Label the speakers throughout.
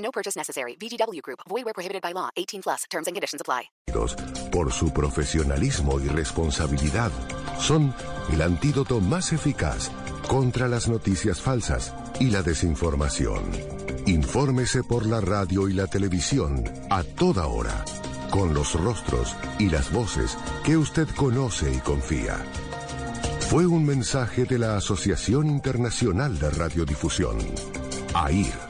Speaker 1: No purchase necessary. VGW Group. Void where prohibited by law. 18 plus. Terms and conditions apply.
Speaker 2: Por su profesionalismo y responsabilidad, son el antídoto más eficaz contra las noticias falsas y la desinformación. Infórmese por la radio y la televisión a toda hora, con los rostros y las voces que usted conoce y confía. Fue un mensaje de la Asociación Internacional de Radiodifusión, AIR.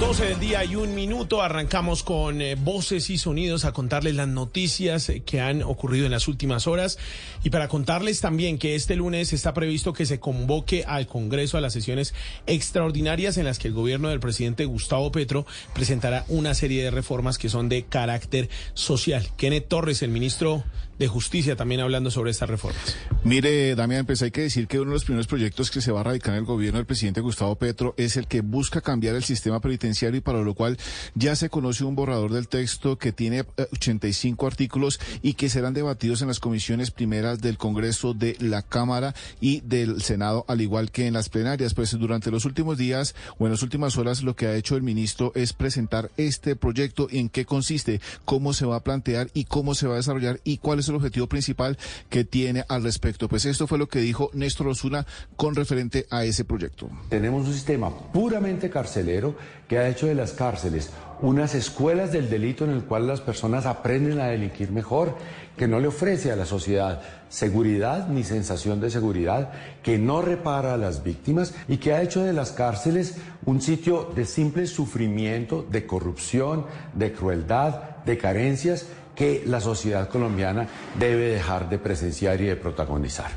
Speaker 3: 12 del día y un minuto. Arrancamos con eh, voces y sonidos a contarles las noticias eh, que han ocurrido en las últimas horas y para contarles también que este lunes está previsto que se convoque al Congreso a las sesiones extraordinarias en las que el gobierno del presidente Gustavo Petro presentará una serie de reformas que son de carácter social. Kenneth Torres, el ministro de Justicia, también hablando sobre estas reformas.
Speaker 4: Mire, Damián, pues hay que decir que uno de los primeros proyectos que se va a radicar en el gobierno del presidente Gustavo Petro es el que busca cambiar el sistema penitenciario y para lo cual ya se conoce un borrador del texto que tiene 85 artículos y que serán debatidos en las comisiones primeras del Congreso de la Cámara y del Senado, al igual que en las plenarias. Pues durante los últimos días o en las últimas horas lo que ha hecho el ministro es presentar este proyecto, en qué consiste, cómo se va a plantear y cómo se va a desarrollar y cuál es el objetivo principal que tiene al respecto. Pues esto fue lo que dijo Néstor Osuna con referente a ese proyecto.
Speaker 5: Tenemos un sistema puramente carcelero que ha hecho de las cárceles unas escuelas del delito en el cual las personas aprenden a delinquir mejor, que no le ofrece a la sociedad seguridad ni sensación de seguridad, que no repara a las víctimas y que ha hecho de las cárceles un sitio de simple sufrimiento, de corrupción, de crueldad, de carencias que la sociedad colombiana debe dejar de presenciar y de protagonizar.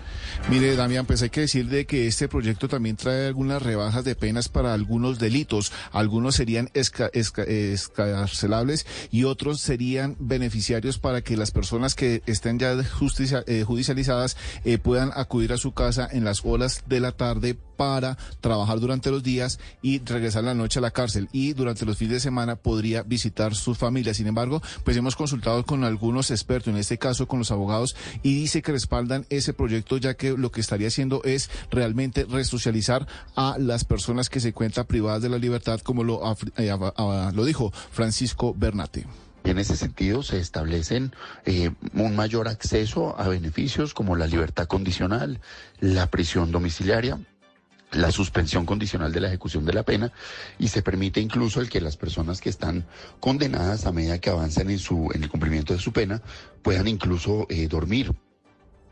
Speaker 4: Mire, Damián, pues hay que decir de que este proyecto también trae algunas rebajas de penas para algunos delitos. Algunos serían esca escarcelables y otros serían beneficiarios para que las personas que estén ya justicia eh, judicializadas eh, puedan acudir a su casa en las horas de la tarde para trabajar durante los días y regresar la noche a la cárcel. Y durante los fines de semana podría visitar sus familias. Sin embargo, pues hemos consultado con algunos expertos, en este caso con los abogados, y dice que respaldan ese proyecto ya que lo que estaría haciendo es realmente resocializar a las personas que se encuentran privadas de la libertad, como lo, eh, lo dijo Francisco Bernate.
Speaker 6: En ese sentido, se establecen eh, un mayor acceso a beneficios como la libertad condicional, la prisión domiciliaria, la suspensión condicional de la ejecución de la pena y se permite incluso el que las personas que están condenadas a medida que avanzan en su en el cumplimiento de su pena puedan incluso eh, dormir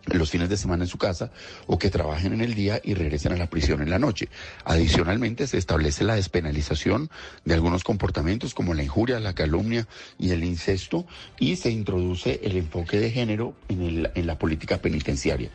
Speaker 6: los fines de semana en su casa o que trabajen en el día y regresen a la prisión en la noche. Adicionalmente, se establece la despenalización de algunos comportamientos como la injuria, la calumnia y el incesto y se introduce el enfoque de género en, el, en la política penitenciaria.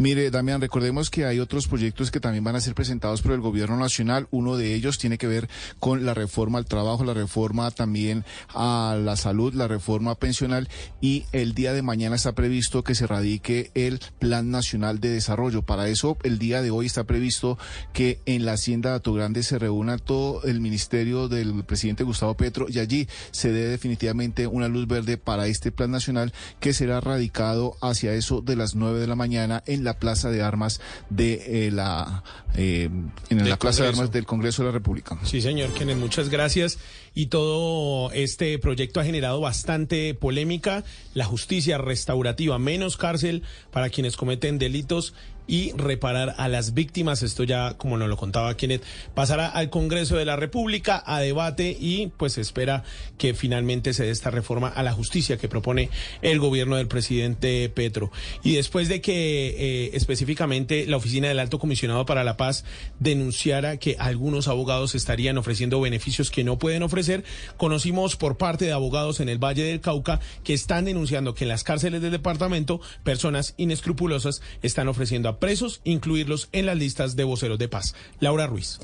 Speaker 4: Mire, Damián, recordemos que hay otros proyectos que también van a ser presentados por el gobierno nacional. Uno de ellos tiene que ver con la reforma al trabajo, la reforma también a la salud, la reforma pensional y el día de mañana está previsto que se radique el Plan Nacional de Desarrollo. Para eso, el día de hoy está previsto que en la Hacienda de Grande se reúna todo el ministerio del presidente Gustavo Petro y allí se dé definitivamente una luz verde para este Plan Nacional que será radicado hacia eso de las nueve de la mañana en la Plaza de Armas de eh, la eh, en la Plaza de Armas del Congreso de la República.
Speaker 3: Sí, señor Kenneth, muchas gracias. Y todo este proyecto ha generado bastante polémica. La justicia restaurativa, menos cárcel para quienes cometen delitos y reparar a las víctimas. Esto ya, como nos lo contaba Kenneth, pasará al Congreso de la República a debate y pues espera que finalmente se dé esta reforma a la justicia que propone el gobierno del presidente Petro. Y después de que eh, específicamente la oficina del Alto Comisionado para la Paz denunciara que algunos abogados estarían ofreciendo beneficios que no pueden ofrecer, conocimos por parte de abogados en el Valle del Cauca que están denunciando que en las cárceles del departamento personas inescrupulosas están ofreciendo presos, incluirlos en las listas de voceros de paz. Laura Ruiz.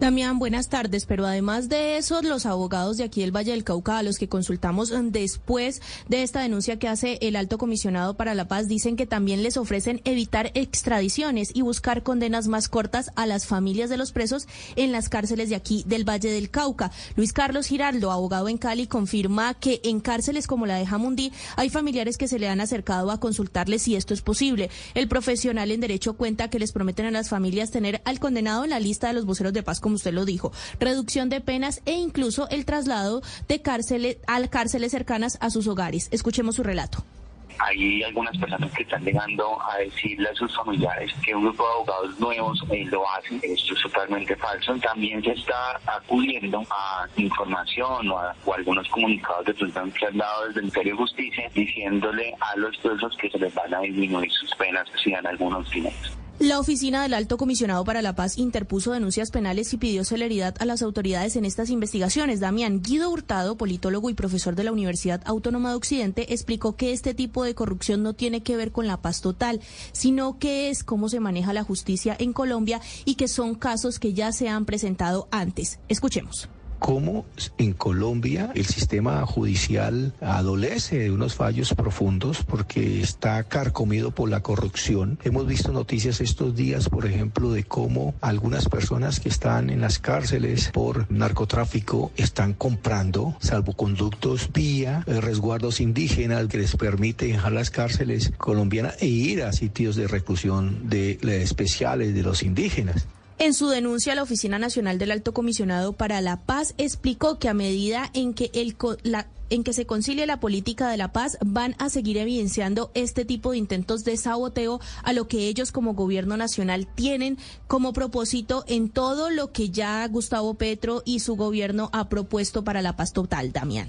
Speaker 7: Damián, buenas tardes, pero además de eso, los abogados de aquí del Valle del Cauca, a los que consultamos después de esta denuncia que hace el alto comisionado para la paz, dicen que también les ofrecen evitar extradiciones y buscar condenas más cortas a las familias de los presos en las cárceles de aquí del Valle del Cauca. Luis Carlos Giraldo, abogado en Cali, confirma que en cárceles como la de Jamundí hay familiares que se le han acercado a consultarles si esto es posible. El profesional en derecho cuenta que les prometen a las familias tener al condenado en la lista de los voceros de como usted lo dijo, reducción de penas e incluso el traslado de cárceles a cárceles cercanas a sus hogares. Escuchemos su relato
Speaker 8: hay algunas personas que están llegando a decirle a sus familiares que un grupo de abogados nuevos eh, lo hacen. Esto es totalmente falso. También se está acudiendo a información o a algunos comunicados de que han dado desde el Ministerio de Justicia diciéndole a los presos que se les van a disminuir sus penas si dan algunos dineros.
Speaker 7: La oficina del Alto Comisionado para la Paz interpuso denuncias penales y pidió celeridad a las autoridades en estas investigaciones. Damián Guido Hurtado, politólogo y profesor de la Universidad Autónoma de Occidente, explicó que este tipo de corrupción no tiene que ver con la paz total, sino que es cómo se maneja la justicia en Colombia y que son casos que ya se han presentado antes. Escuchemos
Speaker 9: cómo en Colombia el sistema judicial adolece de unos fallos profundos porque está carcomido por la corrupción. Hemos visto noticias estos días, por ejemplo, de cómo algunas personas que están en las cárceles por narcotráfico están comprando salvoconductos vía eh, resguardos indígenas que les permite dejar las cárceles colombianas e ir a sitios de reclusión de, de especiales de los indígenas.
Speaker 7: En su denuncia, la Oficina Nacional del Alto Comisionado para la Paz explicó que a medida en que se concilie la política de la paz, van a seguir evidenciando este tipo de intentos de saboteo a lo que ellos como gobierno nacional tienen como propósito en todo lo que ya Gustavo Petro y su gobierno ha propuesto para la paz total, Damián.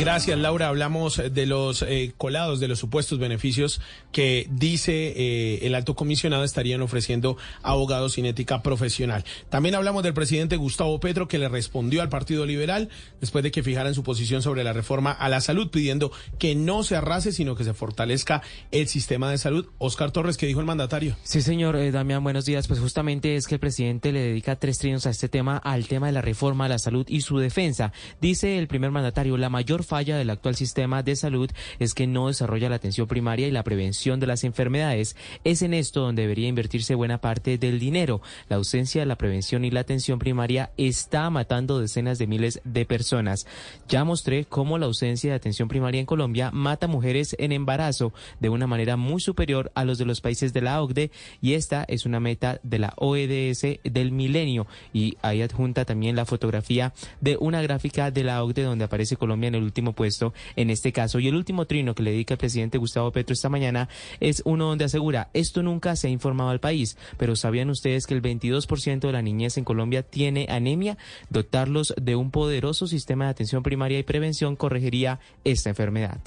Speaker 3: Gracias, Laura. Hablamos de los eh, colados, de los supuestos beneficios que dice eh, el alto comisionado estarían ofreciendo abogados sin ética profesional. También hablamos del presidente Gustavo Petro que le respondió al Partido Liberal después de que fijaran su posición sobre la reforma a la salud, pidiendo que no se arrase, sino que se fortalezca el sistema de salud. Oscar Torres, ¿qué dijo el mandatario?
Speaker 10: Sí, señor eh, Damián, buenos días. Pues justamente es que el presidente le dedica tres trinos a este tema, al tema de la reforma a la salud y su defensa. Dice el primer mandatario, la mayor falla del actual sistema de salud es que no desarrolla la atención primaria y la prevención de las enfermedades. Es en esto donde debería invertirse buena parte del dinero. La ausencia de la prevención y la atención primaria está matando decenas de miles de personas. Ya mostré cómo la ausencia de atención primaria en Colombia mata mujeres en embarazo de una manera muy superior a los de los países de la OCDE y esta es una meta de la OEDS del milenio y ahí adjunta también la fotografía de una gráfica de la OCDE donde aparece Colombia en el último puesto en este caso. Y el último trino que le dedica el presidente Gustavo Petro esta mañana es uno donde asegura, esto nunca se ha informado al país, pero ¿sabían ustedes que el 22% de la niñez en Colombia tiene anemia? Dotarlos de un poderoso sistema de atención primaria y prevención corregiría esta enfermedad.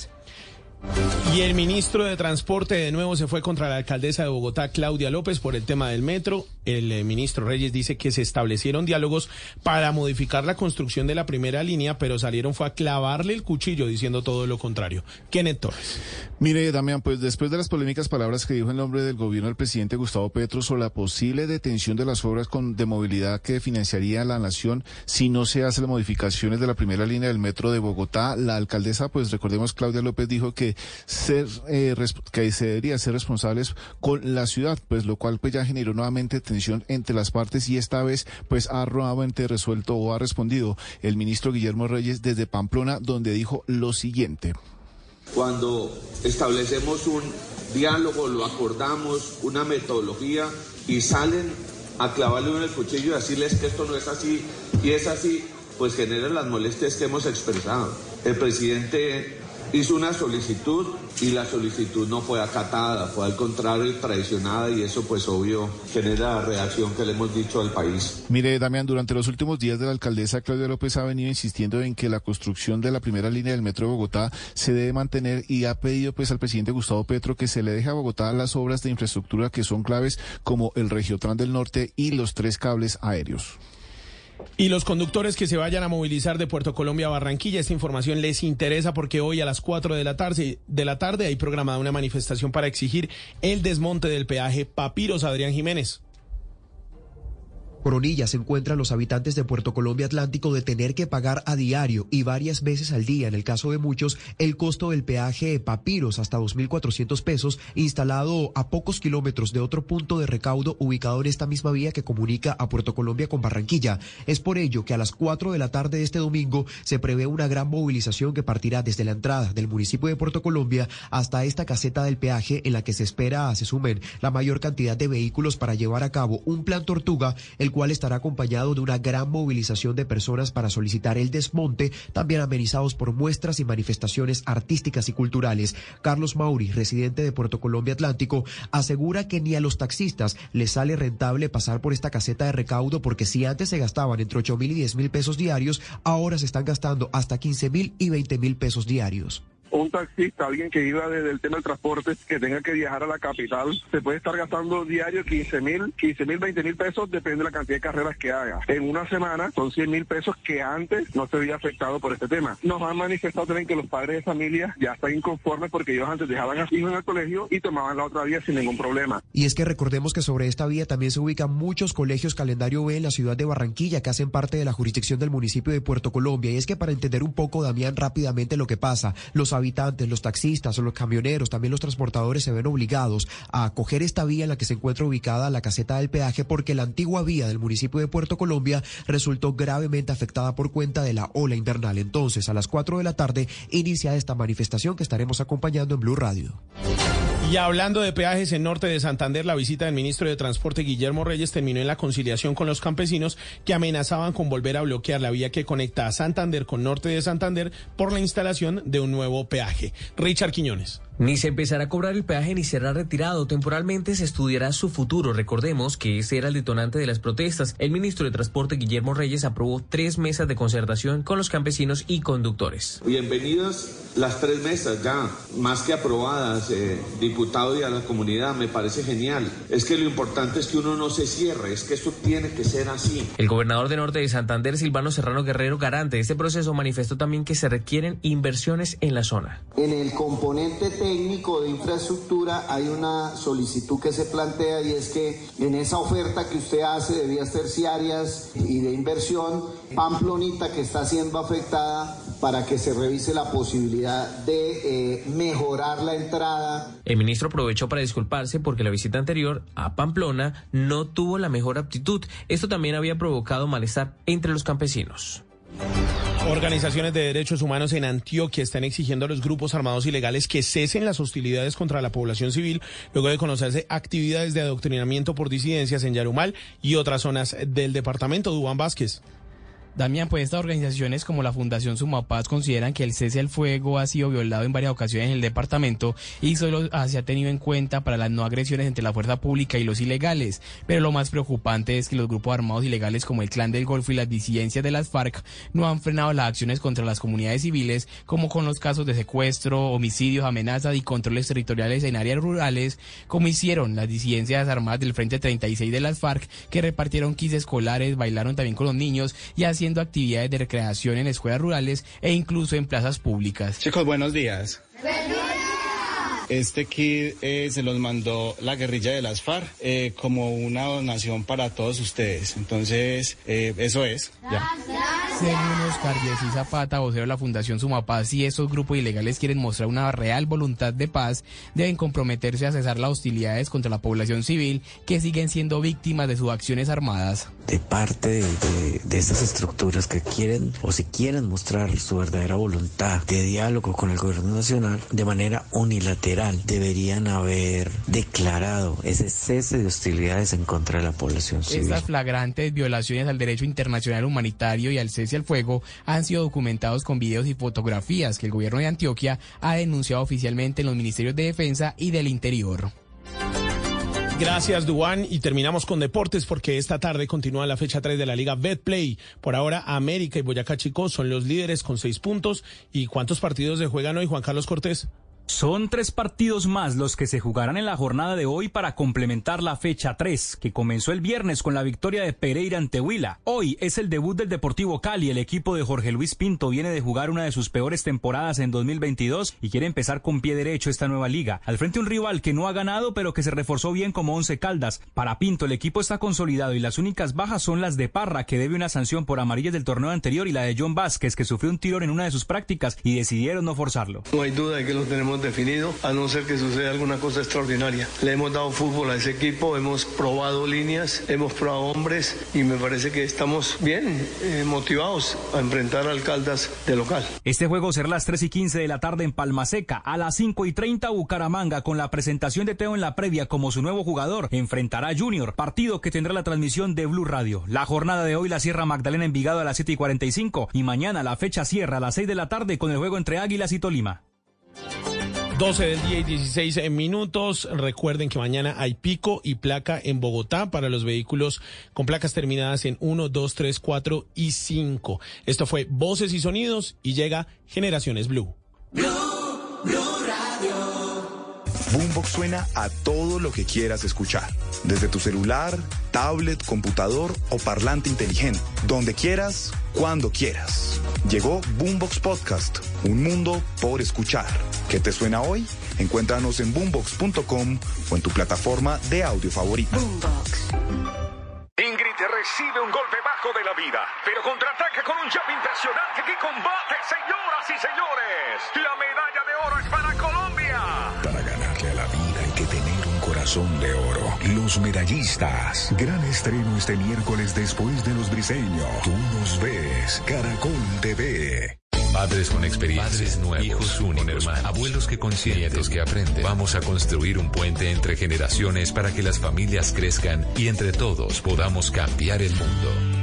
Speaker 3: Y el ministro de Transporte de nuevo se fue contra la alcaldesa de Bogotá, Claudia López, por el tema del metro. El eh, ministro Reyes dice que se establecieron diálogos para modificar la construcción de la primera línea, pero salieron fue a clavarle el cuchillo diciendo todo lo contrario. Kenneth Torres.
Speaker 4: Mire, Damián, pues después de las polémicas palabras que dijo en nombre del gobierno el presidente Gustavo Petro sobre la posible detención de las obras con, de movilidad que financiaría la nación si no se hacen las modificaciones de la primera línea del metro de Bogotá, la alcaldesa, pues recordemos, Claudia López dijo que ser eh, que se debería ser responsables con la ciudad, pues lo cual pues ya generó nuevamente tensión entre las partes y esta vez pues ha nuevamente resuelto o ha respondido el ministro Guillermo Reyes desde Pamplona donde dijo lo siguiente.
Speaker 11: Cuando establecemos un diálogo, lo acordamos, una metodología y salen a clavarle en el cuchillo y decirles que esto no es así y es así, pues genera las molestias que hemos expresado. El presidente hizo una solicitud y la solicitud no fue acatada, fue al contrario traicionada y eso pues obvio genera la reacción que le hemos dicho al país.
Speaker 4: Mire, Damián, durante los últimos días de la alcaldesa Claudia López ha venido insistiendo en que la construcción de la primera línea del metro de Bogotá se debe mantener y ha pedido pues al presidente Gustavo Petro que se le deje a Bogotá las obras de infraestructura que son claves como el Regiotran del Norte y los tres cables aéreos.
Speaker 3: Y los conductores que se vayan a movilizar de Puerto Colombia a Barranquilla, esta información les interesa porque hoy a las 4 de la tarde, de la tarde hay programada una manifestación para exigir el desmonte del peaje Papiros Adrián Jiménez.
Speaker 12: Coronilla se encuentran los habitantes de Puerto Colombia Atlántico de tener que pagar a diario y varias veces al día, en el caso de muchos, el costo del peaje Papiros hasta 2.400 pesos, instalado a pocos kilómetros de otro punto de recaudo ubicado en esta misma vía que comunica a Puerto Colombia con Barranquilla. Es por ello que a las 4 de la tarde de este domingo se prevé una gran movilización que partirá desde la entrada del municipio de Puerto Colombia hasta esta caseta del peaje en la que se espera se sumen la mayor cantidad de vehículos para llevar a cabo un plan tortuga, el cual estará acompañado de una gran movilización de personas para solicitar el desmonte, también amenizados por muestras y manifestaciones artísticas y culturales. Carlos Mauri, residente de Puerto Colombia Atlántico, asegura que ni a los taxistas les sale rentable pasar por esta caseta de recaudo porque si antes se gastaban entre 8 mil y 10 mil pesos diarios, ahora se están gastando hasta 15 mil y 20 mil pesos diarios
Speaker 13: un taxista, alguien que iba desde el tema del transporte, que tenga que viajar a la capital, se puede estar gastando diario 15 mil, 15 mil, 20 mil pesos, depende de la cantidad de carreras que haga. En una semana son 100 mil pesos que antes no se había afectado por este tema. Nos han manifestado también que los padres de familia ya están inconformes porque ellos antes dejaban a sus hijos en el colegio y tomaban la otra vía sin ningún problema.
Speaker 12: Y es que recordemos que sobre esta vía también se ubican muchos colegios calendario B en la ciudad de Barranquilla que hacen parte de la jurisdicción del municipio de Puerto Colombia. Y es que para entender un poco, Damián, rápidamente lo que pasa, los habitantes, los taxistas, los camioneros, también los transportadores se ven obligados a coger esta vía en la que se encuentra ubicada la caseta del peaje porque la antigua vía del municipio de Puerto Colombia resultó gravemente afectada por cuenta de la ola invernal. Entonces, a las 4 de la tarde inicia esta manifestación que estaremos acompañando en Blue Radio.
Speaker 3: Y hablando de peajes en norte de Santander, la visita del ministro de Transporte Guillermo Reyes terminó en la conciliación con los campesinos que amenazaban con volver a bloquear la vía que conecta a Santander con norte de Santander por la instalación de un nuevo peaje. Richard Quiñones.
Speaker 14: Ni se empezará a cobrar el peaje ni será retirado. Temporalmente se estudiará su futuro. Recordemos que ese era el detonante de las protestas. El ministro de Transporte, Guillermo Reyes, aprobó tres mesas de concertación con los campesinos y conductores.
Speaker 11: Bienvenidas las tres mesas ya, más que aprobadas, eh, diputado y a la comunidad. Me parece genial. Es que lo importante es que uno no se cierre, es que esto tiene que ser así.
Speaker 14: El gobernador de Norte de Santander, Silvano Serrano Guerrero, garante de este proceso, manifestó también que se requieren inversiones en la zona.
Speaker 15: En el componente técnico de infraestructura hay una solicitud que se plantea y es que en esa oferta que usted hace de vías terciarias y de inversión, Pamplonita que está siendo afectada para que se revise la posibilidad de eh, mejorar la entrada.
Speaker 14: El ministro aprovechó para disculparse porque la visita anterior a Pamplona no tuvo la mejor aptitud. Esto también había provocado malestar entre los campesinos.
Speaker 3: Organizaciones de derechos humanos en Antioquia están exigiendo a los grupos armados ilegales que cesen las hostilidades contra la población civil luego de conocerse actividades de adoctrinamiento por disidencias en Yarumal y otras zonas del departamento. Dubán Vázquez.
Speaker 16: Damián, pues estas organizaciones como la Fundación Sumapaz consideran que el cese al fuego ha sido violado en varias ocasiones en el departamento y solo se ha tenido en cuenta para las no agresiones entre la fuerza pública y los ilegales. Pero lo más preocupante es que los grupos armados ilegales como el Clan del Golfo y las disidencias de las FARC no han frenado las acciones contra las comunidades civiles, como con los casos de secuestro, homicidios, amenazas y controles territoriales en áreas rurales, como hicieron las disidencias armadas del Frente 36 de las FARC, que repartieron kits escolares, bailaron también con los niños y así haciendo actividades de recreación en escuelas rurales e incluso en plazas públicas.
Speaker 17: Chicos, buenos días. Este kit eh, se los mandó la guerrilla de las FARC eh, como una donación para todos ustedes. Entonces, eh, eso es. Ya.
Speaker 16: Según Oscar Jessy Zapata, vocero de la Fundación Sumapaz, si estos grupos ilegales quieren mostrar una real voluntad de paz, deben comprometerse a cesar las hostilidades contra la población civil que siguen siendo víctimas de sus acciones armadas.
Speaker 18: De parte de, de estas estructuras que quieren o si quieren mostrar su verdadera voluntad de diálogo con el gobierno nacional de manera unilateral, deberían haber declarado ese cese de hostilidades en contra de la población civil.
Speaker 16: Estas flagrantes violaciones al derecho internacional humanitario y al cese al fuego han sido documentados con videos y fotografías que el gobierno de Antioquia ha denunciado oficialmente en los ministerios de Defensa y del Interior.
Speaker 3: Gracias, Duan. Y terminamos con deportes porque esta tarde continúa la fecha 3 de la Liga Betplay. Por ahora, América y Boyacá Chico son los líderes con seis puntos. ¿Y cuántos partidos se juegan hoy, Juan Carlos Cortés?
Speaker 19: Son tres partidos más los que se jugarán en la jornada de hoy para complementar la fecha 3, que comenzó el viernes con la victoria de Pereira ante Huila. Hoy es el debut del Deportivo Cali. El equipo de Jorge Luis Pinto viene de jugar una de sus peores temporadas en 2022 y quiere empezar con pie derecho esta nueva liga. Al frente un rival que no ha ganado pero que se reforzó bien como Once Caldas. Para Pinto el equipo está consolidado y las únicas bajas son las de Parra, que debe una sanción por amarillas del torneo anterior, y la de John Vázquez, que sufrió un tirón en una de sus prácticas y decidieron no forzarlo.
Speaker 20: No hay duda de que lo tenemos definido, a no ser que suceda alguna cosa extraordinaria. Le hemos dado fútbol a ese equipo, hemos probado líneas, hemos probado hombres y me parece que estamos bien eh, motivados a enfrentar al Caldas de local.
Speaker 19: Este juego será las 3 y 15 de la tarde en Palma Seca. A las 5 y 30 Bucaramanga con la presentación de Teo en la previa como su nuevo jugador. Enfrentará a Junior, partido que tendrá la transmisión de Blue Radio. La jornada de hoy la cierra Magdalena Envigado a las 7 y 45 y mañana la fecha cierra a las 6 de la tarde con el juego entre Águilas y Tolima.
Speaker 3: 12 del día y 16 minutos. Recuerden que mañana hay pico y placa en Bogotá para los vehículos con placas terminadas en 1, 2, 3, 4 y 5. Esto fue Voces y Sonidos y llega Generaciones Blue.
Speaker 21: Boombox suena a todo lo que quieras escuchar. Desde tu celular, tablet, computador o parlante inteligente. Donde quieras, cuando quieras. Llegó Boombox Podcast, un mundo por escuchar. ¿Qué te suena hoy? Encuéntranos en boombox.com o en tu plataforma de audio favorita.
Speaker 22: Ingrid recibe un golpe bajo de la vida, pero contraataca con un jab impresionante que combate, señoras y señores. La medalla de oro es para
Speaker 23: Los medallistas. Gran estreno este miércoles después de los briseños. Tú nos ves. Caracol TV.
Speaker 24: Padres con experiencia, padres nuevos, hijos únicos, abuelos que consienten, nietos que aprenden. Vamos a construir un puente entre generaciones para que las familias crezcan y entre todos podamos cambiar el mundo.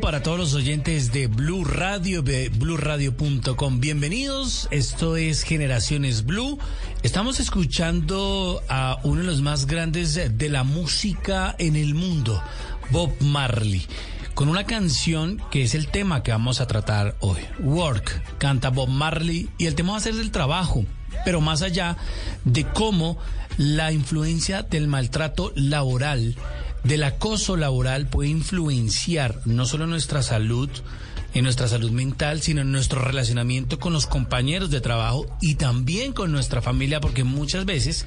Speaker 25: Para todos los oyentes de Blue Radio, de BlueRadio.com. Bienvenidos. Esto es Generaciones Blue. Estamos escuchando a uno de los más grandes de la música en el mundo, Bob Marley con una canción que es el tema que vamos a tratar hoy. Work, canta Bob Marley y el tema va a ser del trabajo, pero más allá de cómo la influencia del maltrato laboral, del acoso laboral puede influenciar no solo nuestra salud, en nuestra salud mental, sino en nuestro relacionamiento con los compañeros de trabajo y también con nuestra familia, porque muchas veces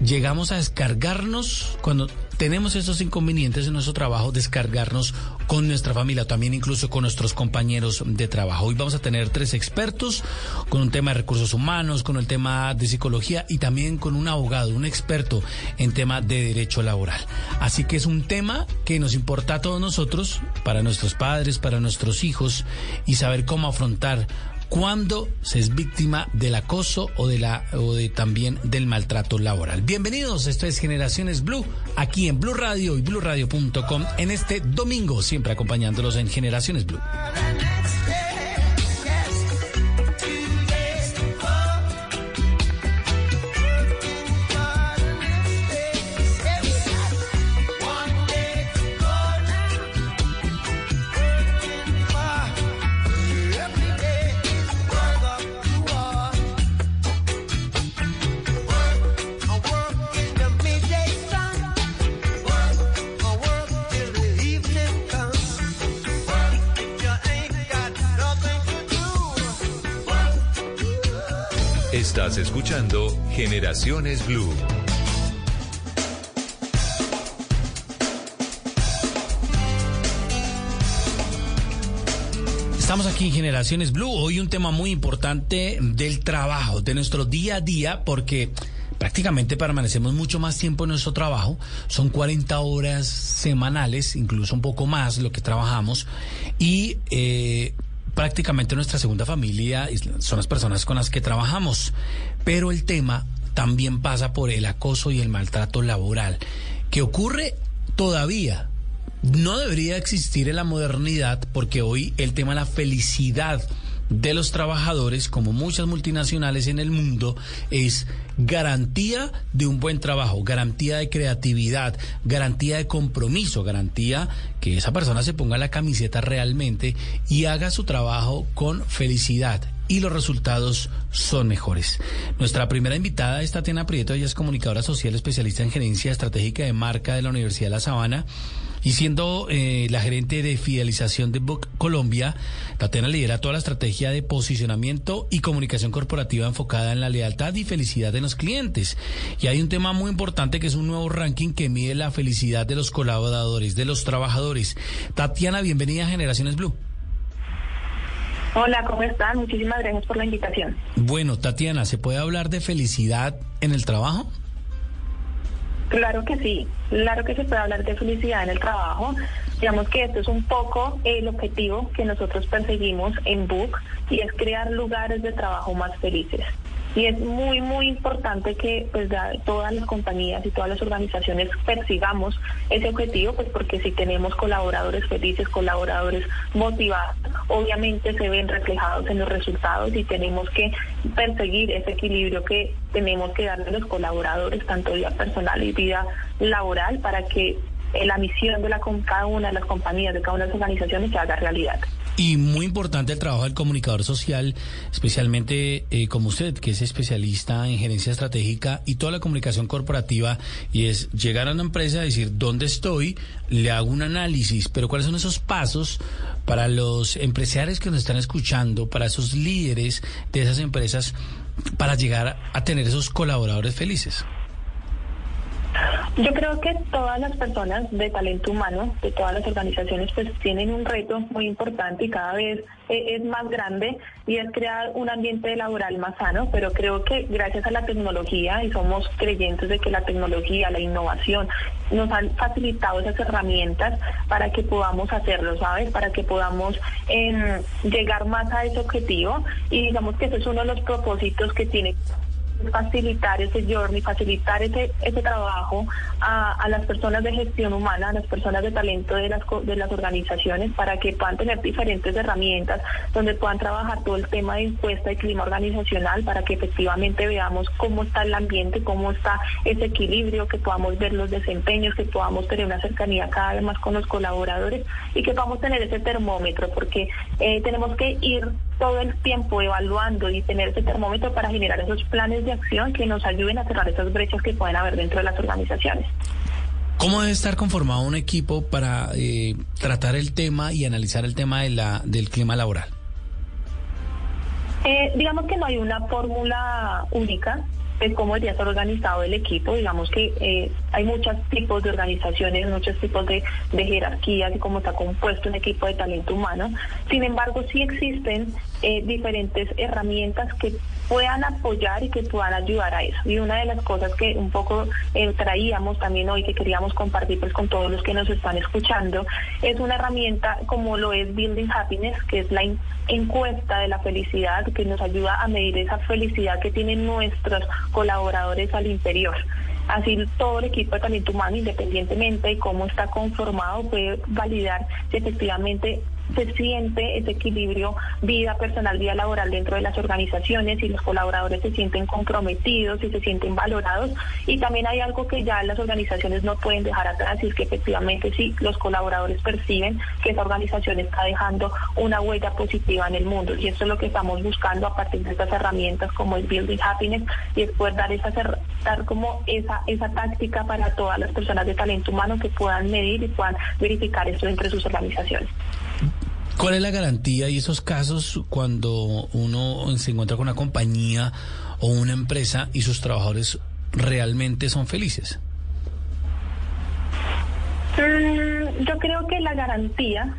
Speaker 25: llegamos a descargarnos cuando tenemos esos inconvenientes en nuestro trabajo, descargarnos con nuestra familia, también incluso con nuestros compañeros de trabajo. Hoy vamos a tener tres expertos con un tema de recursos humanos, con el tema de psicología y también con un abogado, un experto en tema de derecho laboral. Así que es un tema que nos importa a todos nosotros, para nuestros padres, para nuestros hijos y saber cómo afrontar cuando se es víctima del acoso o de la o de también del maltrato laboral. Bienvenidos, esto es Generaciones Blue, aquí en Blue Radio y BlueRadio.com en este domingo, siempre acompañándolos en Generaciones Blue.
Speaker 24: Estás escuchando Generaciones Blue.
Speaker 25: Estamos aquí en Generaciones Blue. Hoy un tema muy importante del trabajo, de nuestro día a día, porque prácticamente permanecemos mucho más tiempo en nuestro trabajo. Son 40 horas semanales, incluso un poco más lo que trabajamos. Y eh, prácticamente nuestra segunda familia son las personas con las que trabajamos. Pero el tema también pasa por el acoso y el maltrato laboral, que ocurre todavía. No debería existir en la modernidad porque hoy el tema de la felicidad de los trabajadores, como muchas multinacionales en el mundo, es garantía de un buen trabajo, garantía de creatividad, garantía de compromiso, garantía que esa persona se ponga la camiseta realmente y haga su trabajo con felicidad y los resultados son mejores. Nuestra primera invitada es Tatiana Prieto, ella es comunicadora social especialista en gerencia estratégica de marca de la Universidad de La Sabana. Y siendo eh, la gerente de fidelización de Book Colombia, Tatiana lidera toda la estrategia de posicionamiento y comunicación corporativa enfocada en la lealtad y felicidad de los clientes. Y hay un tema muy importante que es un nuevo ranking que mide la felicidad de los colaboradores, de los trabajadores. Tatiana, bienvenida a Generaciones Blue.
Speaker 26: Hola, ¿cómo están? Muchísimas gracias por la invitación.
Speaker 25: Bueno, Tatiana, ¿se puede hablar de felicidad en el trabajo?
Speaker 26: Claro que sí, claro que se puede hablar de felicidad en el trabajo. Digamos que esto es un poco el objetivo que nosotros perseguimos en Book y es crear lugares de trabajo más felices. Y es muy, muy importante que pues, todas las compañías y todas las organizaciones persigamos ese objetivo, pues porque si tenemos colaboradores felices, colaboradores motivados, obviamente se ven reflejados en los resultados y tenemos que perseguir ese equilibrio que tenemos que darle a los colaboradores, tanto vida personal y vida laboral, para que la misión de la, cada una de las compañías, de cada una de las organizaciones se haga realidad.
Speaker 25: Y muy importante el trabajo del comunicador social, especialmente eh, como usted, que es especialista en gerencia estratégica y toda la comunicación corporativa, y es llegar a una empresa decir dónde estoy, le hago un análisis, pero cuáles son esos pasos para los empresarios que nos están escuchando, para esos líderes de esas empresas, para llegar a tener esos colaboradores felices.
Speaker 26: Yo creo que todas las personas de talento humano, de todas las organizaciones, pues tienen un reto muy importante y cada vez eh, es más grande y es crear un ambiente laboral más sano, pero creo que gracias a la tecnología y somos creyentes de que la tecnología, la innovación nos han facilitado esas herramientas para que podamos hacerlo, ¿sabes? Para que podamos em, llegar más a ese objetivo y digamos que ese es uno de los propósitos que tiene facilitar ese journey, facilitar ese, ese trabajo a, a, las personas de gestión humana, a las personas de talento de las, de las organizaciones para que puedan tener diferentes herramientas donde puedan trabajar todo el tema de encuesta y clima organizacional para que efectivamente veamos cómo está el ambiente, cómo está ese equilibrio, que podamos ver los desempeños, que podamos tener una cercanía cada vez más con los colaboradores y que podamos tener ese termómetro porque eh, tenemos que ir todo el tiempo evaluando y tener ese termómetro para generar esos planes de acción que nos ayuden a cerrar esas brechas que pueden haber dentro de las organizaciones.
Speaker 25: ¿Cómo debe estar conformado un equipo para eh, tratar el tema y analizar el tema de la, del clima laboral?
Speaker 26: Eh, digamos que no hay una fórmula única de cómo debería estar organizado el equipo. Digamos que eh, hay muchos tipos de organizaciones, muchos tipos de, de jerarquías y cómo está compuesto un equipo de talento humano. Sin embargo, sí existen eh, diferentes herramientas que puedan apoyar y que puedan ayudar a eso. Y una de las cosas que un poco eh, traíamos también hoy, que queríamos compartir pues, con todos los que nos están escuchando, es una herramienta como lo es Building Happiness, que es la encuesta de la felicidad, que nos ayuda a medir esa felicidad que tienen nuestros colaboradores al interior. Así todo el equipo de talento humano, independientemente de cómo está conformado, puede validar si efectivamente se siente ese equilibrio vida personal, vida laboral dentro de las organizaciones y los colaboradores se sienten comprometidos y se sienten valorados. Y también hay algo que ya las organizaciones no pueden dejar atrás y es que efectivamente sí, los colaboradores perciben que esa organización está dejando una huella positiva en el mundo. Y eso es lo que estamos buscando a partir de estas herramientas como el Building Happiness y es poder dar, esa, como esa, esa táctica para todas las personas de talento humano que puedan medir y puedan verificar esto entre sus organizaciones.
Speaker 25: ¿Cuál es la garantía y esos casos cuando uno se encuentra con una compañía o una empresa y sus trabajadores realmente son felices?
Speaker 26: Mm, yo creo que la garantía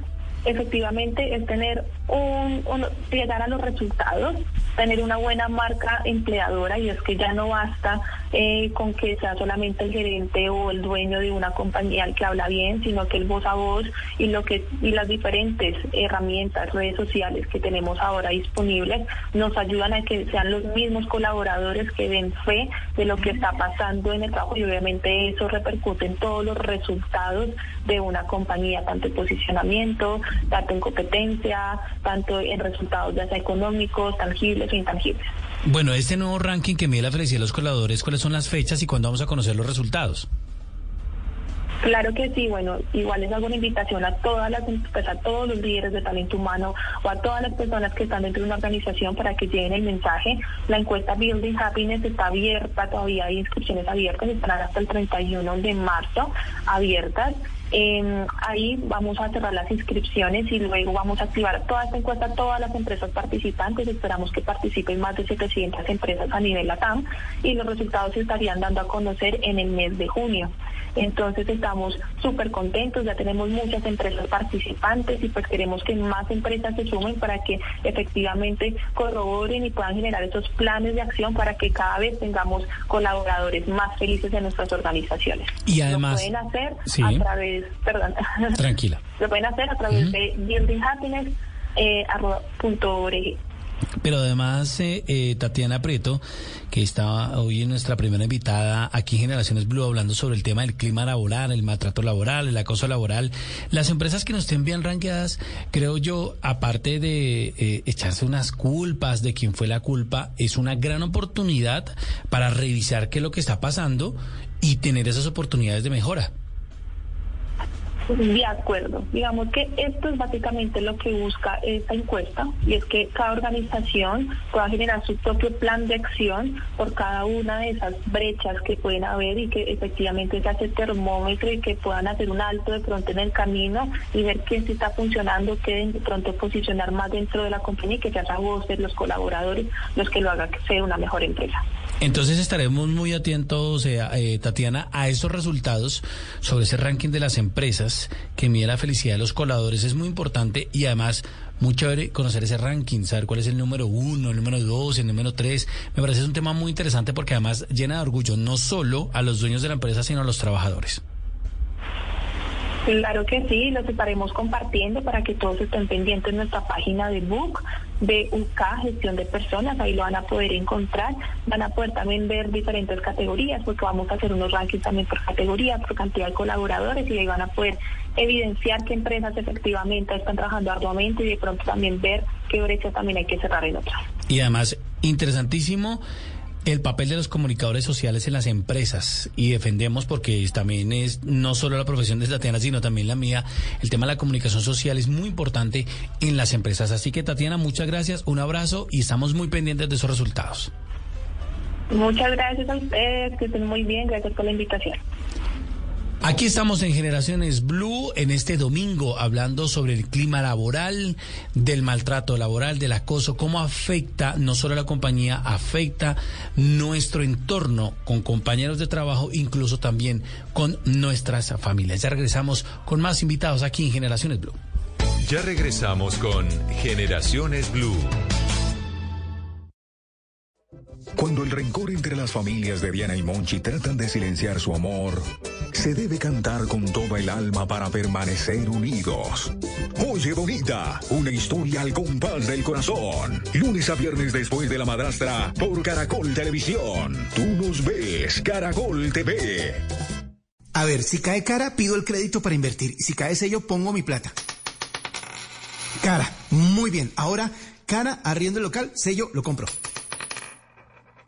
Speaker 26: efectivamente es tener un, llegar a los resultados, tener una buena marca empleadora y es que ya no basta eh, con que sea solamente el gerente o el dueño de una compañía el que habla bien, sino que el voz a voz y lo que y las diferentes herramientas, redes sociales que tenemos ahora disponibles nos ayudan a que sean los mismos colaboradores que den fe de lo que está pasando en el trabajo y obviamente eso repercute en todos los resultados de una compañía, tanto en posicionamiento, tanto en competencia, tanto en resultados ya sea económicos, tangibles o intangibles.
Speaker 25: Bueno, este nuevo ranking que mide la felicidad de los colaboradores, ¿cuáles son las fechas y cuándo vamos a conocer los resultados?
Speaker 26: Claro que sí, bueno, igual les hago una invitación a todas las pues a todos los líderes de talento humano o a todas las personas que están dentro de una organización para que lleguen el mensaje. La encuesta Building Happiness está abierta, todavía hay inscripciones abiertas, estarán hasta el 31 de marzo abiertas. Eh, ahí vamos a cerrar las inscripciones y luego vamos a activar toda esta encuesta todas las empresas participantes. Esperamos que participen más de 700 empresas a nivel LATAM y los resultados se estarían dando a conocer en el mes de junio. Entonces estamos súper contentos, ya tenemos muchas empresas participantes y pues queremos que más empresas se sumen para que efectivamente corroboren y puedan generar esos planes de acción para que cada vez tengamos colaboradores más felices en nuestras organizaciones.
Speaker 25: Y además...
Speaker 26: Lo pueden hacer a través, perdón.
Speaker 25: Tranquila.
Speaker 26: Lo pueden hacer a través de buildinghappiness.org. Eh,
Speaker 25: pero además, eh, eh, Tatiana Prieto, que estaba hoy nuestra primera invitada aquí en Generaciones Blue hablando sobre el tema del clima laboral, el maltrato laboral, el acoso laboral, las empresas que no estén bien ranqueadas, creo yo, aparte de eh, echarse unas culpas de quién fue la culpa, es una gran oportunidad para revisar qué es lo que está pasando y tener esas oportunidades de mejora.
Speaker 26: De acuerdo. Digamos que esto es básicamente lo que busca esta encuesta y es que cada organización pueda generar su propio plan de acción por cada una de esas brechas que pueden haber y que efectivamente se hace termómetro y que puedan hacer un alto de pronto en el camino y ver qué se está funcionando, qué de pronto posicionar más dentro de la compañía y que sean de los colaboradores los que lo hagan ser una mejor empresa.
Speaker 25: Entonces estaremos muy atentos, eh, eh, Tatiana, a esos resultados sobre ese ranking de las empresas que mide la felicidad de los coladores. Es muy importante y además muy chévere conocer ese ranking, saber cuál es el número uno, el número dos, el número tres. Me parece es un tema muy interesante porque además llena de orgullo no solo a los dueños de la empresa, sino a los trabajadores.
Speaker 26: Claro que sí, los estaremos compartiendo para que todos estén pendientes en nuestra página de Book de gestión de personas, ahí lo van a poder encontrar, van a poder también ver diferentes categorías, porque vamos a hacer unos rankings también por categoría, por cantidad de colaboradores, y ahí van a poder evidenciar qué empresas efectivamente están trabajando arduamente y de pronto también ver qué brechas también hay que cerrar en otras.
Speaker 25: Y además, interesantísimo el papel de los comunicadores sociales en las empresas y defendemos porque también es no solo la profesión de Tatiana, sino también la mía. El tema de la comunicación social es muy importante en las empresas. Así que Tatiana, muchas gracias, un abrazo y estamos muy pendientes de esos resultados.
Speaker 26: Muchas gracias a ustedes, que estén muy bien, gracias por la invitación.
Speaker 25: Aquí estamos en Generaciones Blue en este domingo hablando sobre el clima laboral, del maltrato laboral, del acoso, cómo afecta no solo a la compañía, afecta nuestro entorno con compañeros de trabajo, incluso también con nuestras familias. Ya regresamos con más invitados aquí en Generaciones Blue.
Speaker 24: Ya regresamos con Generaciones Blue.
Speaker 23: Cuando el rencor entre las familias de Diana y Monchi tratan de silenciar su amor, se debe cantar con toda el alma para permanecer unidos. Oye Bonita, una historia al compás del corazón. Lunes a viernes después de la madrastra por Caracol Televisión. Tú nos ves, Caracol TV.
Speaker 27: A ver, si cae cara, pido el crédito para invertir. Si cae sello, pongo mi plata. Cara, muy bien. Ahora, cara, arriendo el local, sello, lo compro.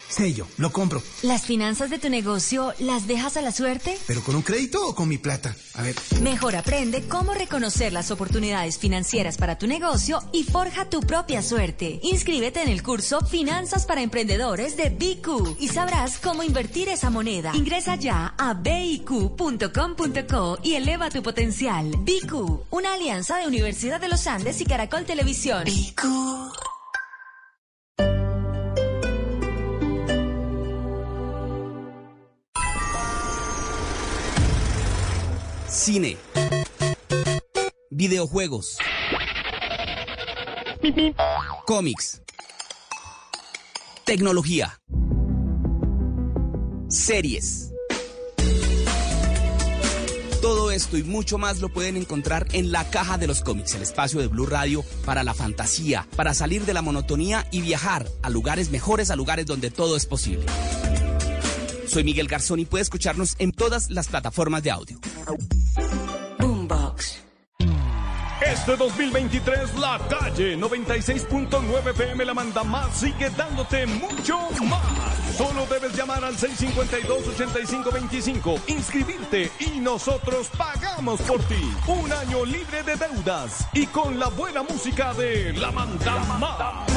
Speaker 27: Sello, lo compro.
Speaker 28: ¿Las finanzas de tu negocio las dejas a la suerte?
Speaker 27: ¿Pero con un crédito o con mi plata? A ver.
Speaker 28: Mejor aprende cómo reconocer las oportunidades financieras para tu negocio y forja tu propia suerte. Inscríbete en el curso Finanzas para Emprendedores de BQ y sabrás cómo invertir esa moneda. Ingresa ya a biq.com.co y eleva tu potencial. BQ, una alianza de Universidad de los Andes y Caracol Televisión. BQ.
Speaker 29: Cine. Videojuegos. Cómics. Tecnología. Series. Todo esto y mucho más lo pueden encontrar en la caja de los cómics, el espacio de Blue Radio para la fantasía, para salir de la monotonía y viajar a lugares mejores, a lugares donde todo es posible. Soy Miguel Garzón y puede escucharnos en todas las plataformas de audio.
Speaker 28: Boombox.
Speaker 22: Este 2023 la calle 96.9 PM la manda más sigue dándote mucho más. Solo debes llamar al 652-8525, inscribirte y nosotros pagamos por ti. Un año libre de deudas y con la buena música de La Manda Más.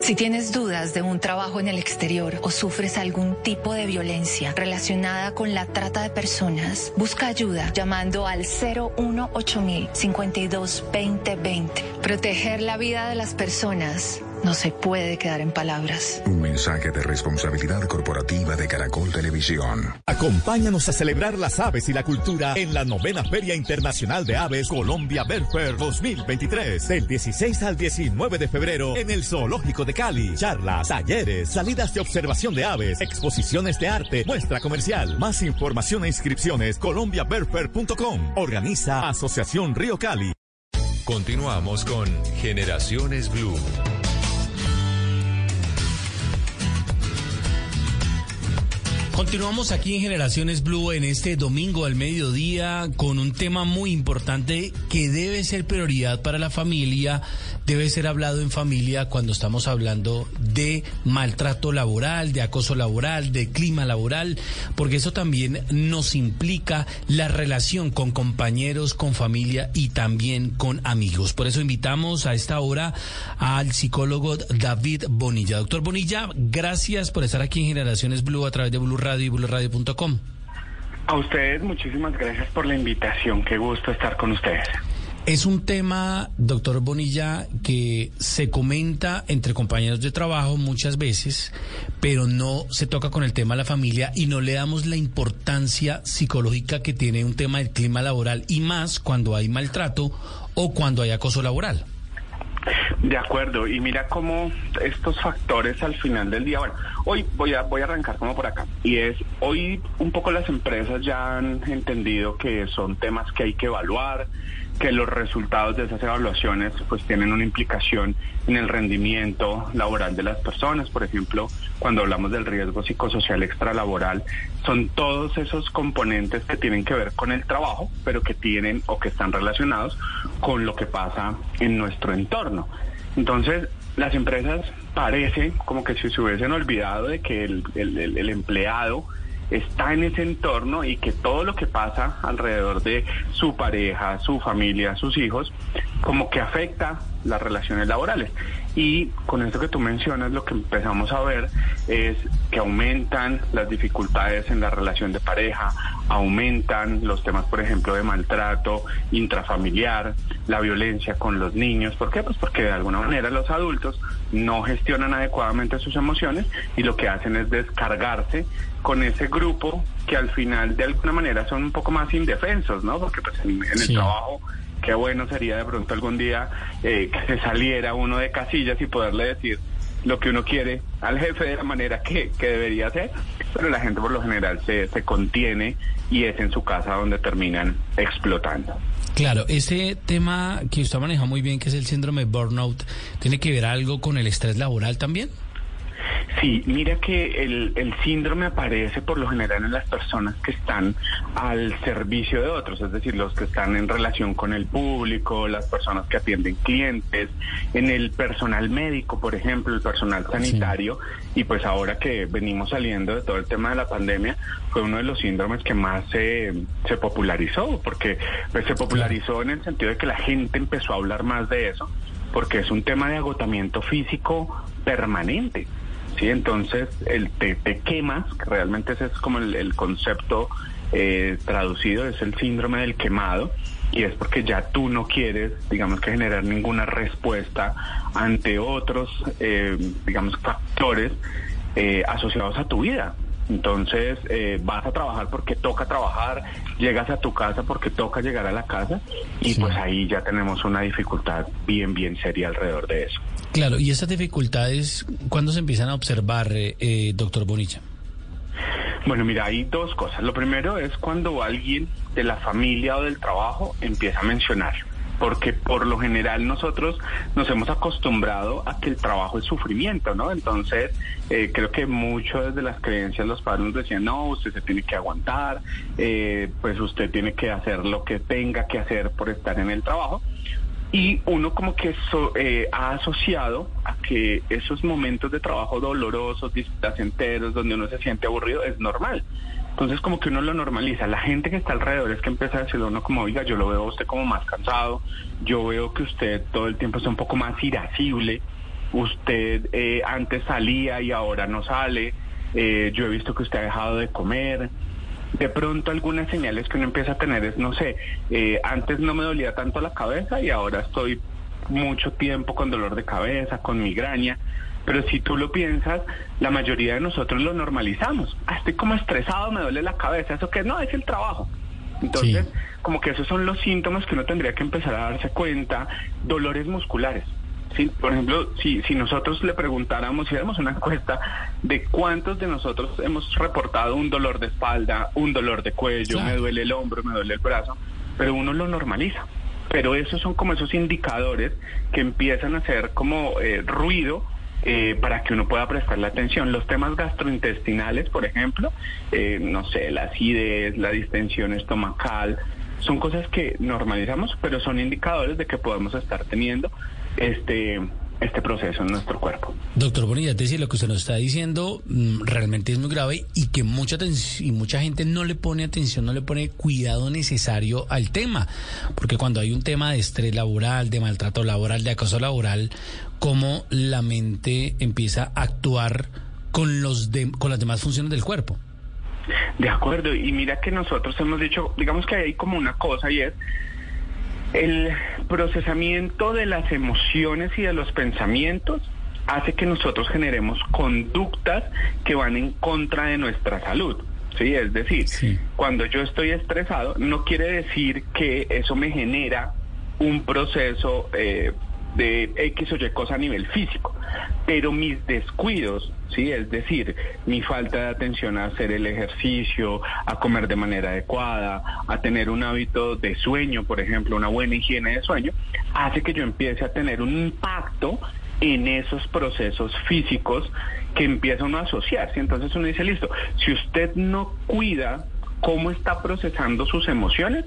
Speaker 30: Si tienes dudas de un trabajo en el exterior o sufres algún tipo de violencia relacionada con la trata de personas, busca ayuda llamando al 018 52 2020. Proteger la vida de las personas no se puede quedar en palabras.
Speaker 23: Un mensaje de responsabilidad corporativa de Caracol Televisión.
Speaker 31: Acompáñanos a celebrar las aves y la cultura en la novena Feria Internacional de Aves Colombia Fair 2023. Del 16 al 19 de febrero en el Zoológico de Cali. Charlas, talleres, salidas de observación de aves, exposiciones de arte, muestra comercial. Más información e inscripciones colombiaberfair.com. Organiza Asociación Río Cali.
Speaker 24: Continuamos con Generaciones Blue.
Speaker 25: Continuamos aquí en Generaciones Blue en este domingo al mediodía con un tema muy importante que debe ser prioridad para la familia, debe ser hablado en familia cuando estamos hablando de maltrato laboral, de acoso laboral, de clima laboral, porque eso también nos implica la relación con compañeros, con familia y también con amigos. Por eso invitamos a esta hora al psicólogo David Bonilla. Doctor Bonilla, gracias por estar aquí en Generaciones Blue a través de Blue Radio y BlueRadio.com.
Speaker 32: A ustedes muchísimas gracias por la invitación. Qué gusto estar con ustedes.
Speaker 25: Es un tema, doctor Bonilla, que se comenta entre compañeros de trabajo muchas veces, pero no se toca con el tema de la familia y no le damos la importancia psicológica que tiene un tema del clima laboral y más cuando hay maltrato o cuando hay acoso laboral.
Speaker 32: De acuerdo, y mira cómo estos factores al final del día, bueno, hoy voy a, voy a arrancar como por acá, y es, hoy un poco las empresas ya han entendido que son temas que hay que evaluar, que los resultados de esas evaluaciones pues tienen una implicación en el rendimiento laboral de las personas. Por ejemplo, cuando hablamos del riesgo psicosocial extralaboral, son todos esos componentes que tienen que ver con el trabajo, pero que tienen o que están relacionados con lo que pasa en nuestro entorno. Entonces, las empresas parece como que si se hubiesen olvidado de que el, el empleado está en ese entorno y que todo lo que pasa alrededor de su pareja, su familia, sus hijos, como que afecta las relaciones laborales. Y con esto que tú mencionas, lo que empezamos a ver es que aumentan las dificultades en la relación de pareja, aumentan los temas, por ejemplo, de maltrato intrafamiliar, la violencia con los niños. ¿Por qué? Pues porque de alguna manera los adultos no gestionan adecuadamente sus emociones y lo que hacen es descargarse con ese grupo que al final de alguna manera son un poco más indefensos, ¿no? Porque pues en, el trabajo qué bueno sería de pronto algún día eh, que se saliera uno de casillas y poderle decir lo que uno quiere al jefe de la manera que, que debería ser, pero la gente por lo general se, se contiene y es en su casa donde terminan explotando.
Speaker 25: Claro, ese tema que usted maneja muy bien, que es el síndrome burnout, ¿tiene que ver algo con el estrés laboral también?
Speaker 32: Sí, mira que el, el, síndrome aparece por lo general en las personas que están al servicio de otros, es decir, los que están en relación con el público, las personas que atienden clientes, en el personal médico, por ejemplo, el personal sanitario, y pues ahora que venimos saliendo de todo el tema de la pandemia, fue uno de los síndromes que más se, se popularizó, porque pues, se popularizó en el sentido de que la gente empezó a hablar más de eso, porque es un tema de agotamiento físico permanente. ¿Sí? Entonces, el te, quemas, que realmente ese es como el, concepto eh, traducido, es el síndrome del quemado, y es porque ya tú no quieres, digamos que generar ninguna respuesta ante otros, eh, digamos, factores eh, asociados a tu vida. Entonces eh, vas a trabajar porque toca trabajar, llegas a tu casa porque toca llegar a la casa y pues ahí ya tenemos una dificultad bien, bien seria alrededor de eso.
Speaker 25: Claro, y esas dificultades, ¿cuándo se empiezan a observar, eh, eh doctor Bonilla?
Speaker 32: Bueno, mira, hay dos cosas. Lo primero es cuando alguien de la familia o del trabajo empieza a mencionar porque por lo general nosotros nos hemos acostumbrado a que el trabajo es sufrimiento, ¿no? Entonces, eh, creo que mucho desde las creencias los padres nos decían, no, usted se tiene que aguantar, eh, pues usted tiene que hacer lo que tenga que hacer por estar en el trabajo. Y uno como que eh, ha asociado a que esos momentos de trabajo dolorosos, displacenteros, donde uno se siente aburrido, es normal. Entonces como que uno lo normaliza. La gente que está alrededor es que empieza a decirle a uno como, oiga, yo lo veo a usted como más cansado, yo veo que usted todo el tiempo está un poco más irascible, usted eh, antes salía y ahora no sale, eh, yo he visto que usted ha dejado de comer. De pronto algunas señales que uno empieza a tener es, no sé, eh, antes no me dolía tanto la cabeza y ahora estoy mucho tiempo con dolor de cabeza, con migraña. Pero si tú lo piensas, la mayoría de nosotros lo normalizamos. Ah, estoy como estresado, me duele la cabeza. ¿Eso que No, es el trabajo. Entonces, como que esos son los síntomas que uno tendría que empezar a darse cuenta. Dolores musculares. Sí, por ejemplo, si, si nosotros le preguntáramos, si hiciéramos una encuesta de cuántos de nosotros hemos reportado un dolor de espalda, un dolor de cuello, me duele el hombro, me duele el brazo, pero uno lo normaliza. Pero esos son como esos indicadores que empiezan a hacer como eh, ruido eh, para que uno pueda prestarle atención. Los temas gastrointestinales, por ejemplo, eh, no sé, la acidez, la distensión estomacal, son cosas que normalizamos, pero son indicadores de que podemos estar teniendo este este proceso en nuestro cuerpo.
Speaker 25: Doctor Bonilla, decir lo que usted nos está diciendo mm, realmente es muy grave y que mucha y mucha gente no le pone atención, no le pone cuidado necesario al tema, porque cuando hay un tema de estrés laboral, de maltrato laboral, de acoso laboral, cómo la mente empieza a actuar con los con las demás funciones del cuerpo.
Speaker 32: De acuerdo, y mira que nosotros hemos dicho, digamos que hay como una cosa y es el procesamiento de las emociones y de los pensamientos hace que nosotros generemos conductas que van en contra de nuestra salud. Sí, es decir, cuando yo estoy estresado, no quiere decir que eso me genera un proceso eh, de X o Y cosa a nivel físico, pero mis descuidos, sí, es decir, mi falta de atención a hacer el ejercicio, a comer de manera adecuada, a tener un hábito de sueño, por ejemplo, una buena higiene de sueño, hace que yo empiece a tener un impacto en esos procesos físicos que empieza uno a asociarse. Entonces uno dice, listo, si usted no cuida cómo está procesando sus emociones,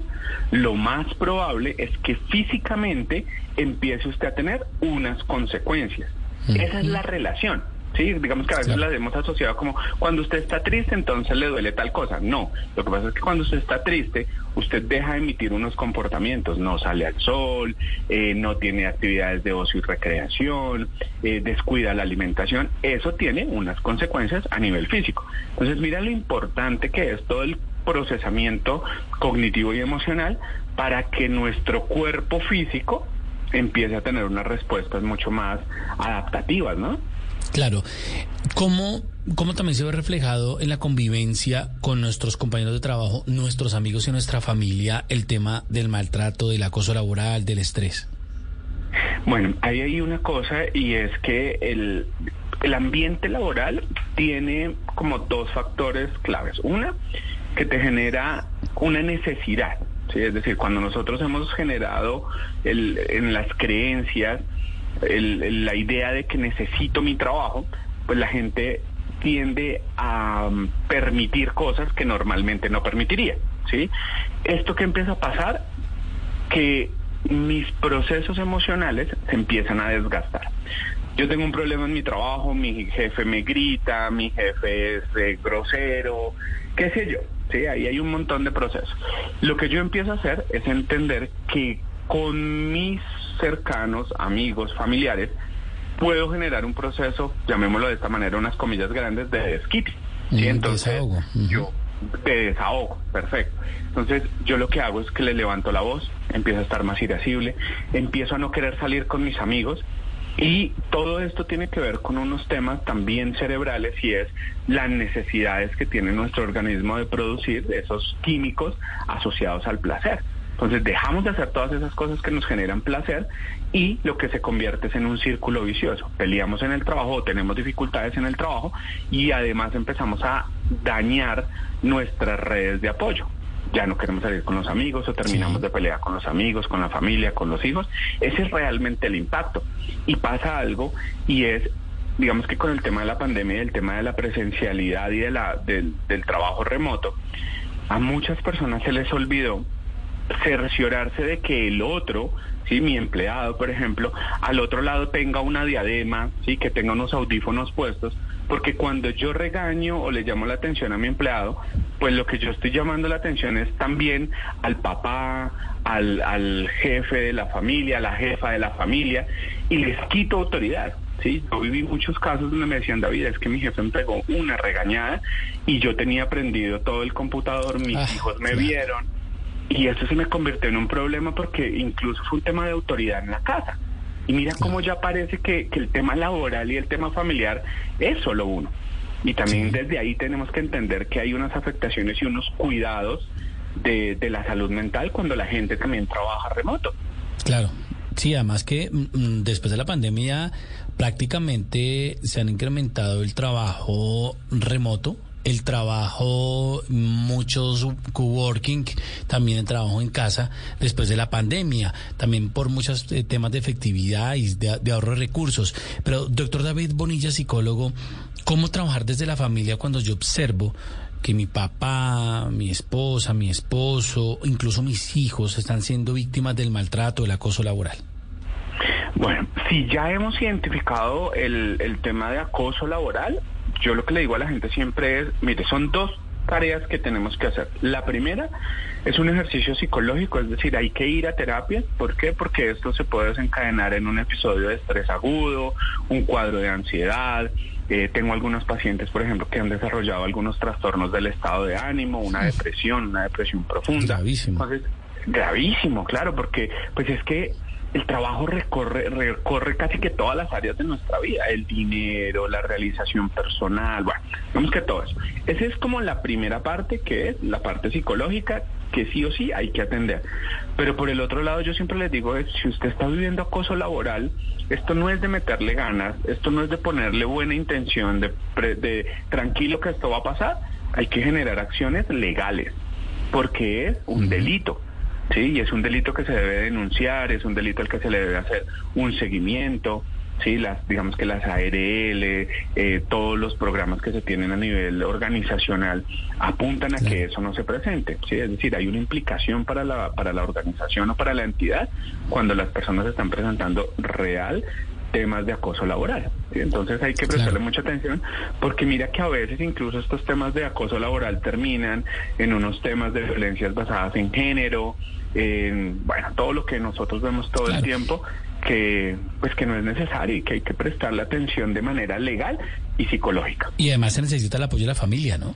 Speaker 32: lo más probable es que físicamente empiece usted a tener unas consecuencias. Esa es la relación. Sí, digamos que a veces las hemos asociado como cuando usted está triste, entonces le duele tal cosa. No, lo que pasa es que cuando usted está triste, usted deja de emitir unos comportamientos, no sale al sol, eh, no tiene actividades de ocio y recreación, eh, descuida la alimentación. Eso tiene unas consecuencias a nivel físico. Entonces, mira lo importante que es todo el procesamiento cognitivo y emocional para que nuestro cuerpo físico empiece a tener unas respuestas mucho más adaptativas, ¿no?
Speaker 25: Claro. ¿Cómo, ¿Cómo también se ve reflejado en la convivencia con nuestros compañeros de trabajo, nuestros amigos y nuestra familia el tema del maltrato, del acoso laboral, del estrés?
Speaker 32: Bueno, ahí hay una cosa y es que el, el ambiente laboral tiene como dos factores claves. Una, que te genera una necesidad. ¿sí? Es decir, cuando nosotros hemos generado el, en las creencias la idea de que necesito mi trabajo, pues la gente tiende a um, permitir cosas que normalmente no permitiría, ¿sí? Esto que empieza a pasar, que mis procesos emocionales se empiezan a desgastar. Yo tengo un problema en mi trabajo, mi jefe me grita, mi jefe es eh, grosero, qué sé yo, ¿sí? Ahí hay un montón de procesos. Lo que yo empiezo a hacer es entender que con mis cercanos, amigos, familiares, puedo generar un proceso, llamémoslo de esta manera, unas comillas grandes de desquite. ¿sí? Entonces, desahogo. yo de desahogo, perfecto. Entonces, yo lo que hago es que le levanto la voz, empiezo a estar más irascible, empiezo a no querer salir con mis amigos y todo esto tiene que ver con unos temas también cerebrales y es las necesidades que tiene nuestro organismo de producir esos químicos asociados al placer. Entonces dejamos de hacer todas esas cosas que nos generan placer y lo que se convierte es en un círculo vicioso. Peleamos en el trabajo o tenemos dificultades en el trabajo y además empezamos a dañar nuestras redes de apoyo. Ya no queremos salir con los amigos o terminamos de pelear con los amigos, con la familia, con los hijos. Ese es realmente el impacto. Y pasa algo y es digamos que con el tema de la pandemia y el tema de la presencialidad y de la, del trabajo remoto, a muchas personas se les olvidó cerciorarse de que el otro, ¿sí? mi empleado, por ejemplo, al otro lado tenga una diadema, ¿sí? que tenga unos audífonos puestos, porque cuando yo regaño o le llamo la atención a mi empleado, pues lo que yo estoy llamando la atención es también al papá, al, al jefe de la familia, a la jefa de la familia, y les quito autoridad. Sí, yo viví muchos casos donde me decían, David, es que mi jefe me pegó una regañada y yo tenía prendido todo el computador, mis ah, hijos me vieron, y eso se me convirtió en un problema porque incluso fue un tema de autoridad en la casa. Y mira cómo ya parece que, el tema laboral y el tema familiar es solo uno. Y también desde ahí tenemos que entender que hay unas afectaciones y unos cuidados de, de la salud mental cuando la gente también trabaja remoto.
Speaker 25: Claro, Sí, además que mm, mm, después de la pandemia prácticamente se han incrementado el trabajo remoto el trabajo, muchos coworking, también el trabajo en casa después de la pandemia, también por muchos eh, temas de efectividad y de, ahorro de recursos. Pero, doctor David Bonilla, psicólogo, ¿cómo trabajar desde la familia cuando yo observo que mi papá, mi esposa, mi esposo, incluso mis hijos están siendo víctimas del maltrato, del acoso laboral?
Speaker 32: Bueno, si ya hemos identificado el, el tema de acoso laboral, yo lo que le digo a la gente siempre es, mire, son dos tareas que tenemos que hacer. La primera es un ejercicio psicológico, es decir, hay que ir a terapia. ¿Por qué? Porque esto se puede desencadenar en un episodio de estrés agudo, un cuadro de ansiedad, Eh, tengo algunos pacientes, por ejemplo, que han desarrollado algunos trastornos del estado de ánimo, una depresión, una depresión profunda.
Speaker 25: Gravísimo.
Speaker 32: Entonces, gravísimo, claro, porque pues es que el trabajo recorre, recorre casi que todas las áreas de nuestra vida, el dinero, la realización personal, bueno, vemos que todo eso. Esa es como la primera parte, que es la parte psicológica, que sí o sí hay que atender. Pero por el otro lado, yo siempre les digo, es, si usted está viviendo acoso laboral, esto no es de meterle ganas, esto no es de ponerle buena intención, de, de tranquilo que esto va a pasar, hay que generar acciones legales, porque es un delito. Sí, y es un delito que se debe denunciar, es un delito al que se le debe hacer un seguimiento, sí, las, digamos que las ARL, eh, todos los programas que se tienen a nivel organizacional apuntan a que eso no se presente, sí, es decir, hay una implicación para la, para la organización o para la entidad cuando las personas están presentando real temas de acoso laboral. Entonces hay que prestarle mucha atención porque mira que a veces incluso estos temas de acoso laboral terminan en unos temas de violencias basadas en género, en, bueno, todo lo que nosotros vemos todo el tiempo que pues que no es necesario y que hay que prestarle atención de manera legal y psicológica.
Speaker 25: Y además se necesita el apoyo de la familia, ¿no?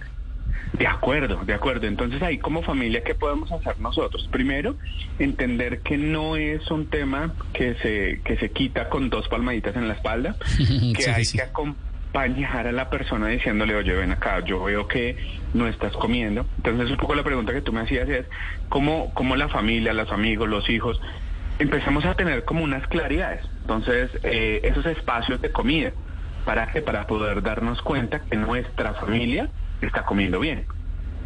Speaker 32: De acuerdo, de acuerdo. Entonces ahí como familia, ¿qué podemos hacer nosotros? Primero, entender que no es un tema que se, que se quita con dos palmaditas en la espalda, que hay que acompañar a la persona diciéndole, oye, ven acá, yo veo que no estás comiendo. Entonces un poco la pregunta que tú me hacías es, ¿cómo, cómo la familia, los amigos, los hijos, empezamos a tener como unas claridades? Entonces, eh, esos espacios de comida, ¿para qué? Para poder darnos cuenta que nuestra familia está comiendo bien.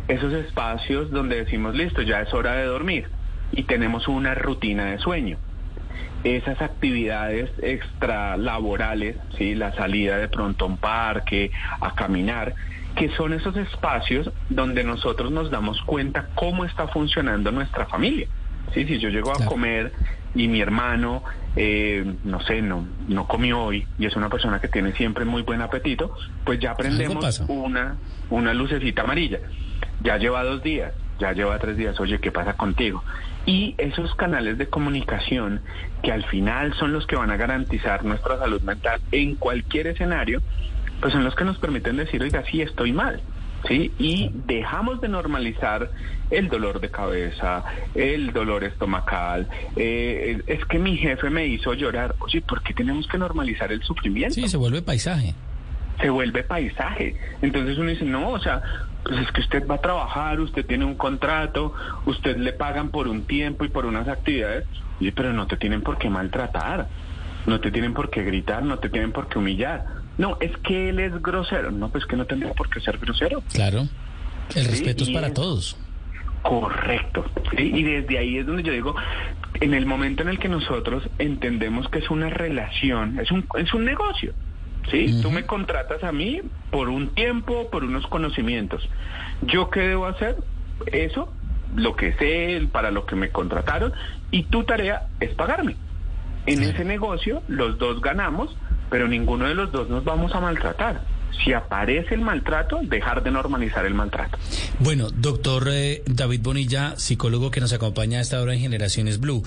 Speaker 32: Esos espacios donde decimos, listo, ya es hora de dormir y tenemos una rutina de sueño. Esas actividades extralaborales, ¿sí? la salida de pronto a un parque, a caminar, que son esos espacios donde nosotros nos damos cuenta cómo está funcionando nuestra familia. ¿Sí? Si yo llego a comer y mi hermano, eh, no sé, no, no comió hoy y es una persona que tiene siempre muy buen apetito, pues ya prendemos una, una lucecita amarilla. Ya lleva dos días, ya lleva tres días, oye, ¿qué pasa contigo? Y esos canales de comunicación que al final son los que van a garantizar nuestra salud mental en cualquier escenario, pues son los que nos permiten decir, oiga, sí, estoy mal. ¿sí? Y dejamos de normalizar el dolor de cabeza, el dolor estomacal. Eh, es que mi jefe me hizo llorar. Oye, ¿por qué tenemos que normalizar el sufrimiento?
Speaker 25: Sí, se vuelve paisaje.
Speaker 32: Se vuelve paisaje. Entonces uno dice, no, o sea, pues es que usted va a trabajar, usted tiene un contrato, usted le pagan por un tiempo y por unas actividades, oye, pero no te tienen por qué maltratar, no te tienen por qué gritar, no te tienen por qué humillar no, es que él es grosero. No, pues que no tendría por qué ser grosero.
Speaker 25: Claro. El respeto es para todos.
Speaker 32: Correcto. Y desde ahí es donde yo digo, en el momento en el que nosotros entendemos que es una relación, es un, es un negocio. ¿sí? Tú me contratas a mí por un tiempo, por unos conocimientos. ¿Yo qué debo hacer? Eso, lo que sé, para lo que me contrataron, y tu tarea es pagarme. En ese negocio los dos ganamos pero ninguno de los dos nos vamos a maltratar. Si aparece el maltrato, dejar de normalizar el maltrato.
Speaker 25: Bueno, doctor eh, David Bonilla, psicólogo que nos acompaña a esta hora en Generaciones Blue,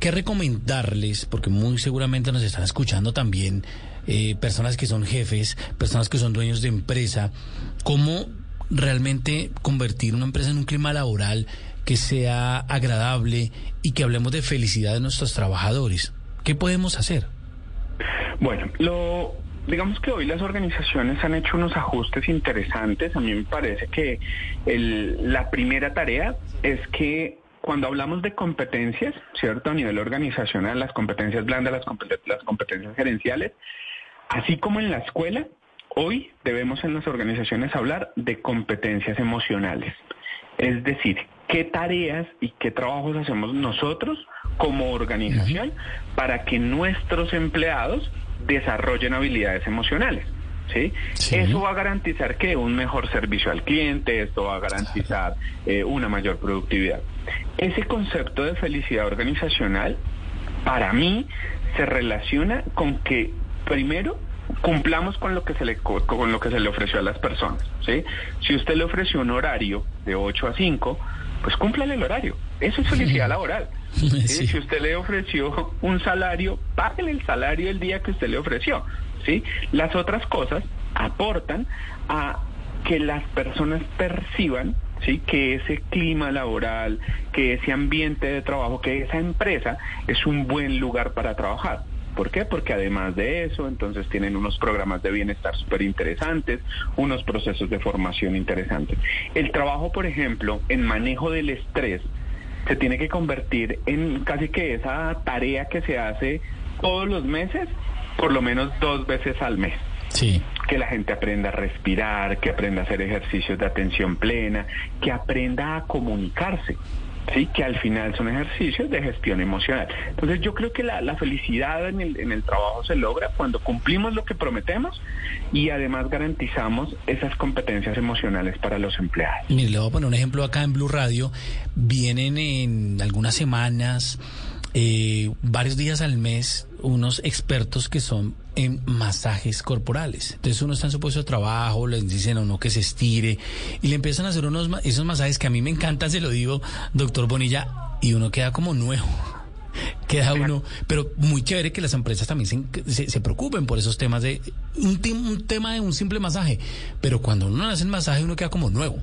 Speaker 25: ¿qué recomendarles? Porque muy seguramente nos están escuchando también eh, personas que son jefes, personas que son dueños de empresa. ¿Cómo realmente convertir una empresa en un clima laboral que sea agradable y que hablemos de felicidad de nuestros trabajadores? ¿Qué podemos hacer?
Speaker 32: Bueno, lo digamos que hoy las organizaciones han hecho unos ajustes interesantes. A mí me parece que la primera tarea es que cuando hablamos de competencias, ¿cierto? A nivel organizacional, las competencias blandas, las, las competencias gerenciales, así como en la escuela, hoy debemos en las organizaciones hablar de competencias emocionales. Es decir, qué tareas y qué trabajos hacemos nosotros como organización para que nuestros empleados desarrollen habilidades emocionales. ¿sí? Eso va a garantizar que un mejor servicio al cliente, esto va a garantizar eh, una mayor productividad. Ese concepto de felicidad organizacional, para mí, se relaciona con que, primero, cumplamos con lo que se le con lo que se le ofreció a las personas, ¿sí? Si usted le ofreció un horario de 8 a 5, pues cúmplale el horario. Eso es felicidad laboral. Si usted le ofreció un salario, págale el salario el día que usted le ofreció. ¿sí? Las otras cosas aportan a que las personas perciban ¿sí? que ese clima laboral, que ese ambiente de trabajo, que esa empresa es un buen lugar para trabajar. ¿Por qué? Porque además de eso, entonces tienen unos programas de bienestar súper interesantes, unos procesos de formación interesantes. El trabajo, por ejemplo, en manejo del estrés, se tiene que convertir en casi que esa tarea que se hace todos los meses, por lo menos dos veces al mes.
Speaker 25: Sí.
Speaker 32: Que la gente aprenda a respirar, que aprenda a hacer ejercicios de atención plena, que aprenda a comunicarse. Sí, que al final son ejercicios de gestión emocional. Entonces yo creo que la, la felicidad en el, en el trabajo se logra cuando cumplimos lo que prometemos y además garantizamos esas competencias emocionales para los empleados.
Speaker 25: Mire, le voy a poner un ejemplo acá en Blue Radio. Vienen en algunas semanas, eh, varios días al mes, unos expertos que son en masajes corporales. Entonces uno está en su puesto de trabajo, le dicen a uno que se estire y le empiezan a hacer unos esos masajes que a mí me encantan, se lo digo, doctor Bonilla, y uno queda como nuevo. Queda uno, pero muy chévere que las empresas también se, se- preocupen por esos temas de un, un tema de un simple masaje, pero cuando uno hace el masaje uno queda como nuevo.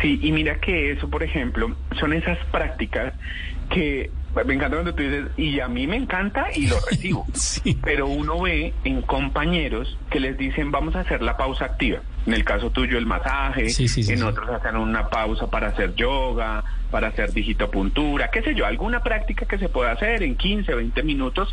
Speaker 32: Sí, y mira que eso, por ejemplo, son esas prácticas que me encanta cuando tú dices, y a mí me encanta y lo recibo. Pero uno ve en compañeros que les dicen, vamos a hacer la pausa activa. En el caso tuyo, el masaje,
Speaker 25: Sí, sí, sí,
Speaker 32: en otros hacen una pausa para hacer yoga, para hacer digitopuntura, qué sé yo, alguna práctica que se pueda hacer en 15, 20 minutos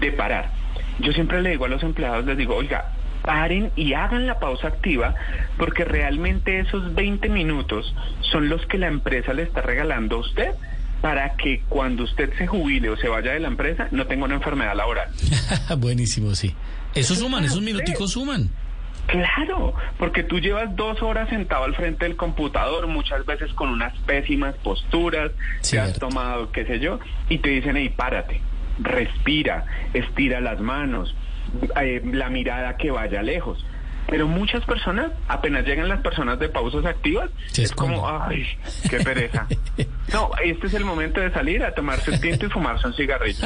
Speaker 32: de parar. Yo siempre le digo a los empleados, les digo, oiga, paren y hagan la pausa activa porque realmente esos 20 minutos son los que la empresa le está regalando a usted para que cuando usted se jubile o se vaya de la empresa no tenga una enfermedad laboral.
Speaker 25: Buenísimo, sí. Eso suman, esos minuticos suman.
Speaker 32: Claro, porque tú llevas dos horas sentado al frente del computador, muchas veces con unas pésimas posturas, te has tomado, qué sé yo, y te dicen, hey, párate, respira, estira las manos, eh, la mirada que vaya lejos. Pero muchas personas, apenas llegan las personas de pausas activas, es como, ay, qué pereza. No, este es el momento de salir a tomarse el tinto y fumarse un cigarrillo.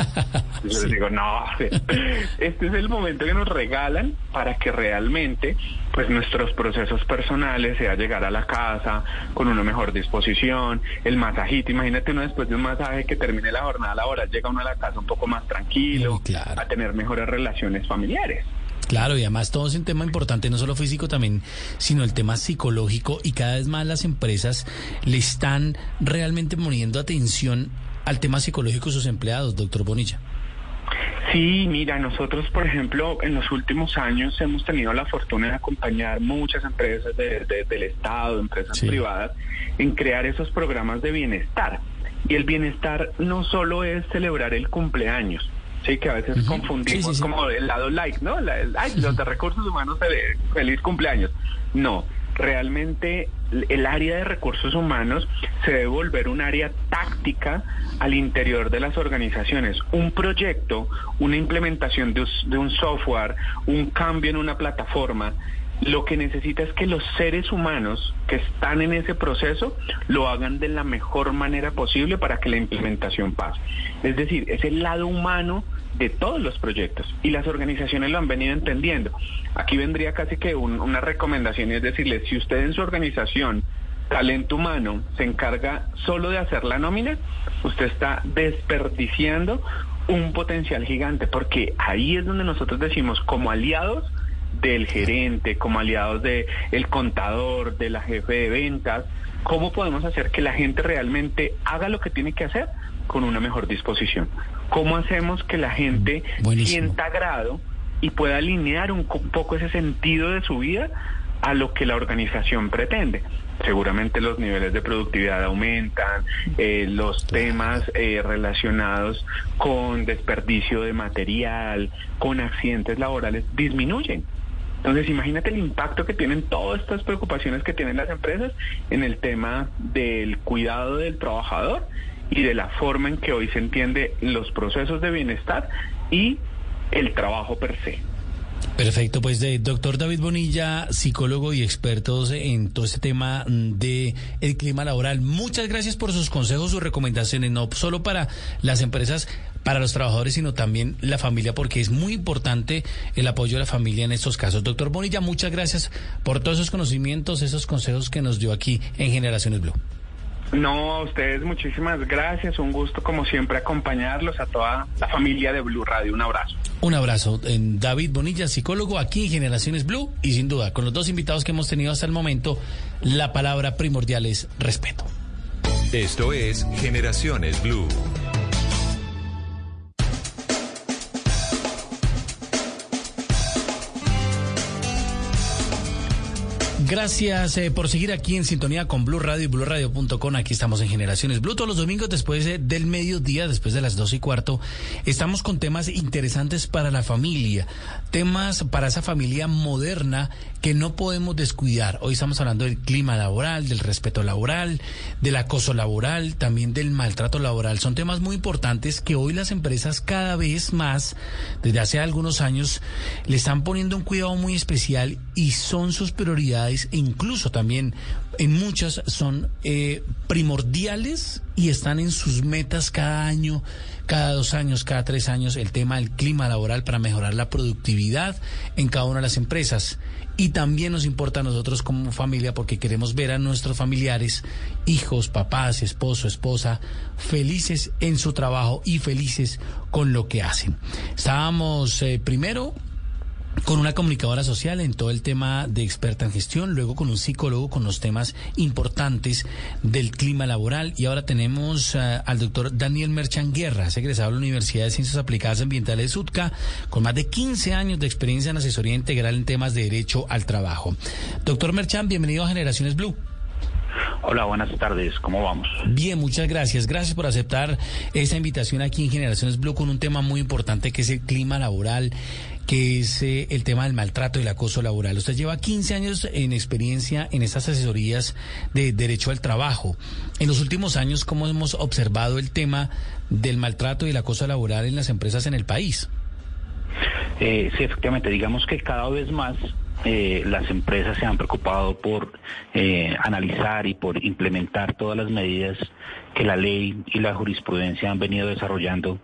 Speaker 32: Yo les digo, no, este es el momento que nos regalan para que realmente pues nuestros procesos personales sea llegar a la casa con una mejor disposición, el masajito, imagínate uno después de un masaje que termine la jornada laboral, llega uno a la casa un poco más tranquilo, a tener mejores relaciones familiares.
Speaker 25: Claro, y además todo es un tema importante, no solo físico también, sino el tema psicológico y cada vez más las empresas le están realmente poniendo atención al tema psicológico de sus empleados, doctor Bonilla.
Speaker 32: Sí, mira, nosotros, por ejemplo, en los últimos años hemos tenido la fortuna de acompañar muchas empresas de- de- del Estado, empresas privadas, en crear esos programas de bienestar. Y el bienestar no solo es celebrar el cumpleaños, sí, que a veces confundimos como el lado like, ¿no? La- el, Ay, los de recursos humanos, feliz, feliz cumpleaños. No, realmente el área de recursos humanos se debe volver un área táctica al interior de las organizaciones. Un proyecto, una implementación de un software, un cambio en una plataforma, lo que necesita es que los seres humanos que están en ese proceso lo hagan de la mejor manera posible para que la implementación pase. Es decir, es el lado humano de todos los proyectos y las organizaciones lo han venido entendiendo. Aquí vendría casi que un- una recomendación y es decirle, si usted en su organización talento humano se encarga solo de hacer la nómina, usted está desperdiciando un potencial gigante, porque ahí es donde nosotros decimos como aliados del gerente, como aliados de el contador, de la jefe de ventas, cómo podemos hacer que la gente realmente haga lo que tiene que hacer con una mejor disposición. ¿Cómo hacemos que la gente sienta agrado y pueda alinear un co- poco ese sentido de su vida a lo que la organización pretende? Seguramente los niveles de productividad aumentan, eh, los temas eh, relacionados con desperdicio de material, con accidentes laborales disminuyen. Entonces, imagínate el impacto que tienen todas estas preocupaciones que tienen las empresas en el tema del cuidado del trabajador y de la forma en que hoy se entiende los procesos de bienestar y el trabajo per se.
Speaker 25: Perfecto, pues de doctor David Bonilla, psicólogo y expertos en todo este tema de el clima laboral. Muchas gracias por sus consejos, sus recomendaciones, no solo para las empresas, para los trabajadores, sino también la familia, porque es muy importante el apoyo de la familia en estos casos. Doctor Bonilla, muchas gracias por todos esos conocimientos, esos consejos que nos dio aquí en Generaciones Blue.
Speaker 32: No, a ustedes muchísimas gracias. Un gusto como siempre acompañarlos a toda la familia de Blue Radio. Un abrazo.
Speaker 25: Un abrazo. En David Bonilla, psicólogo aquí en Generaciones Blue y sin duda con los dos invitados que hemos tenido hasta el momento, la palabra primordial es respeto.
Speaker 24: Esto es Generaciones Blue.
Speaker 25: Gracias eh, por seguir aquí en sintonía con Blue Radio y BlueRadio.com. Aquí estamos en Generaciones Blue todos los domingos después del mediodía, después de las dos y cuarto. Estamos con temas interesantes para la familia, temas para esa familia moderna que no podemos descuidar. Hoy estamos hablando del clima laboral, del respeto laboral, del acoso laboral, también del maltrato laboral. Son temas muy importantes que hoy las empresas cada vez más, desde hace algunos años, le están poniendo un cuidado muy especial y son sus prioridades e incluso también en muchas son eh, primordiales y están en sus metas cada año, cada dos años, cada tres años, el tema del clima laboral para mejorar la productividad en cada una de las empresas. Y también nos importa a nosotros como familia porque queremos ver a nuestros familiares, hijos, papás, esposo, esposa, felices en su trabajo y felices con lo que hacen. Estábamos eh, primero con una comunicadora social en todo el tema de experta en gestión, luego con un psicólogo con los temas importantes del clima laboral y ahora tenemos uh, al doctor Daniel Merchan Guerra, egresado de la Universidad de Ciencias Aplicadas Ambientales de Sutca, con más de 15 años de experiencia en asesoría integral en temas de derecho al trabajo. Doctor Merchan, bienvenido a Generaciones Blue.
Speaker 33: Hola, buenas tardes, ¿cómo vamos?
Speaker 25: Bien, muchas gracias. Gracias por aceptar esta invitación aquí en Generaciones Blue con un tema muy importante que es el clima laboral, que es eh, el tema del maltrato y el acoso laboral. Usted lleva 15 años en experiencia en estas asesorías de derecho al trabajo. En los últimos años, ¿cómo hemos observado el tema del maltrato y el acoso laboral en las empresas en el país?
Speaker 33: Eh, sí, efectivamente, digamos que cada vez más eh, las empresas se han preocupado por eh, analizar y por implementar todas las medidas que la ley y la jurisprudencia han venido desarrollando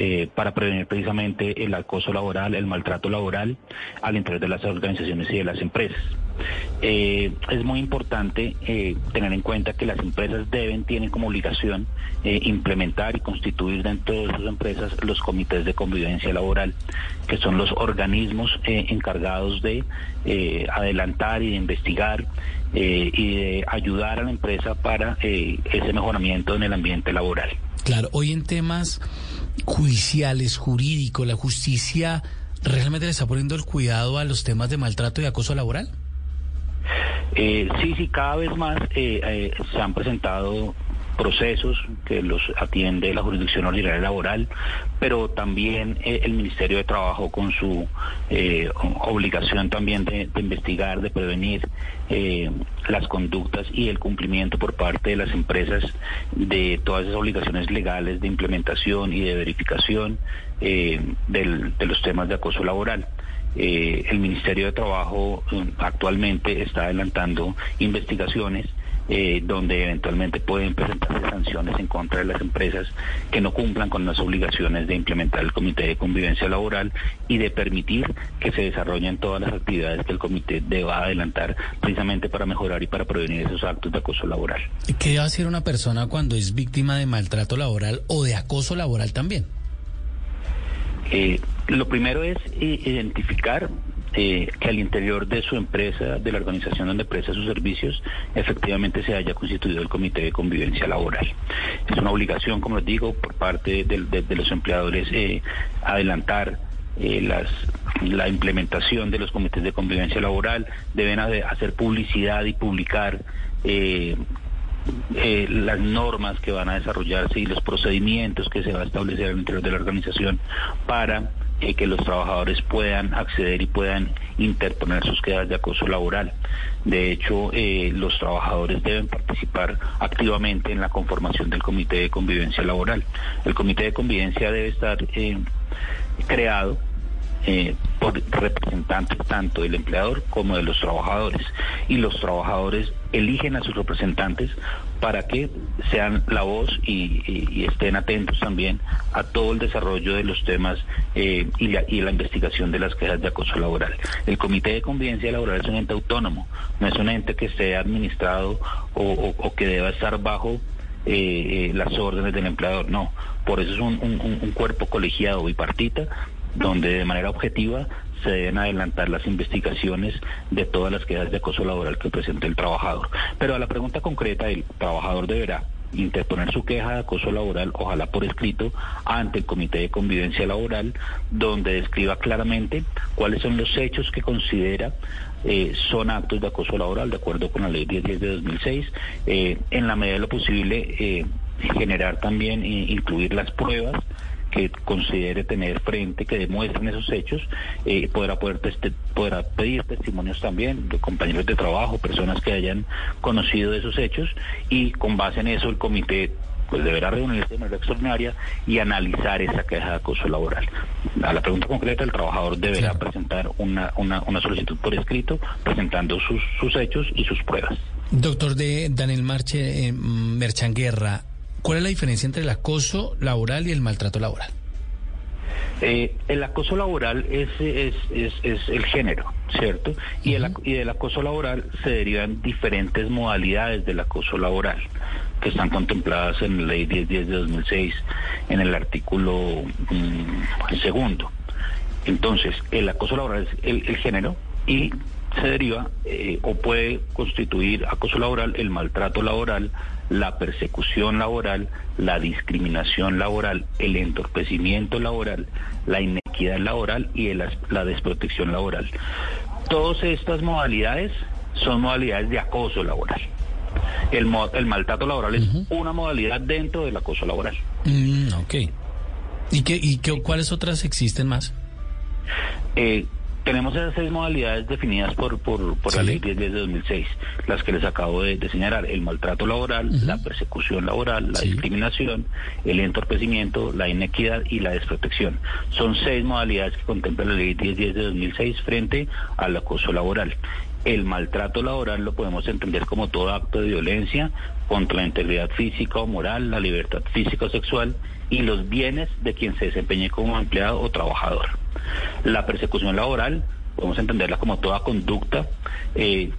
Speaker 33: eh, para prevenir precisamente el acoso laboral, el maltrato laboral al interior de las organizaciones y de las empresas. Eh, es muy importante eh, tener en cuenta que las empresas deben, tienen como obligación implementar y constituir dentro de sus empresas los comités de convivencia laboral, que son los organismos encargados de adelantar y de investigar y de ayudar a la empresa para ese mejoramiento en el ambiente laboral.
Speaker 25: Claro, hoy en temas judiciales, jurídicos, la justicia realmente le está poniendo el cuidado a los temas de maltrato y acoso laboral.
Speaker 33: Eh, sí, sí, cada vez más eh, eh, se han presentado procesos que los atiende la jurisdicción ordinaria laboral, pero también eh, el Ministerio de Trabajo con su eh, obligación también de, investigar, de prevenir eh, las conductas y el cumplimiento por parte de las empresas de todas esas obligaciones legales de implementación y de verificación de los temas de acoso laboral. el Ministerio de Trabajo actualmente está adelantando investigaciones eh, donde eventualmente pueden presentarse sanciones en contra de las empresas que no cumplan con las obligaciones de implementar el Comité de Convivencia Laboral y de permitir que se desarrollen todas las actividades que el comité deba adelantar precisamente para mejorar y para prevenir esos actos de acoso laboral.
Speaker 25: ¿Qué va a hacer una persona cuando es víctima de maltrato laboral o de acoso laboral también?
Speaker 33: Eh, lo primero es eh, identificar eh, que al interior de su empresa, de la organización donde presta sus servicios, efectivamente se haya constituido el Comité de Convivencia Laboral. Es una obligación, como les digo, por parte de, los empleadores eh, adelantar eh, las, la implementación de los comités de convivencia laboral, deben hacer publicidad y publicar las normas que van a desarrollarse y los procedimientos que se va a establecer al interior de la organización para eh, que los trabajadores puedan acceder y puedan interponer sus quedas de acoso laboral. De hecho, eh, los trabajadores deben participar activamente en la conformación del Comité de Convivencia Laboral. El Comité de Convivencia debe estar eh, por representantes tanto del empleador como de los trabajadores. Y los trabajadores eligen a sus representantes para que sean la voz y, estén atentos también a todo el desarrollo de los temas eh, y, la, y, la, investigación de las quejas de acoso laboral. El Comité de Convivencia Laboral es un ente autónomo, no es un ente que esté administrado o, que deba estar bajo eh, eh, las órdenes del empleador, no. Por eso es un, un cuerpo colegiado bipartita donde de manera objetiva se deben adelantar las investigaciones de todas las quejas de acoso laboral que presente el trabajador. Pero a la pregunta concreta, el trabajador deberá interponer su queja de acoso laboral, ojalá por escrito, ante el Comité de Convivencia Laboral, donde describa claramente cuáles son los hechos que considera eh, son actos de acoso laboral, de acuerdo con la Ley 1010 de 2006, eh, en la medida de lo posible eh, generar también, e incluir las pruebas que considere tener frente, que demuestren esos hechos, eh, podrá, poder podrá pedir testimonios también de compañeros de trabajo, personas que hayan conocido de esos hechos y con base en eso el comité pues deberá reunirse de manera extraordinaria y analizar esa queja de acoso laboral. A la pregunta concreta, el trabajador deberá presentar una, una, una, solicitud por escrito presentando sus, sus hechos y sus pruebas.
Speaker 25: Doctor de Daniel Marche, eh, Merchanguerra, ¿Cuál es la diferencia entre el acoso laboral y el maltrato laboral?
Speaker 33: Eh, el acoso laboral es, es, es, el género, ¿cierto? Y, el, y del acoso laboral se derivan diferentes modalidades del acoso laboral que están contempladas en la ley 1010 de 2006 en el artículo mm, segundo. Entonces, el acoso laboral es el, el género y se deriva eh, o puede constituir acoso laboral el maltrato laboral, la persecución laboral, la discriminación laboral, el entorpecimiento laboral, la inequidad laboral y la desprotección laboral. Todas estas modalidades son modalidades de acoso laboral. El, el maltrato laboral es una modalidad dentro del acoso laboral.
Speaker 25: Mm, ok. ¿Y, qué, y qué, cuáles otras existen más?
Speaker 33: Eh, tenemos esas seis modalidades definidas por, por, por la ley 10 de 2006, las que les acabo de, señalar, el maltrato laboral, la persecución laboral, la discriminación, el entorpecimiento, la inequidad y la desprotección. Son seis modalidades que contempla la ley 10 de 2006 frente al acoso laboral. El maltrato laboral lo podemos entender como todo acto de violencia contra la integridad física o moral, la libertad física o sexual y los bienes de quien se desempeñe como empleado o trabajador. La persecución laboral, podemos entenderla como toda conducta eh,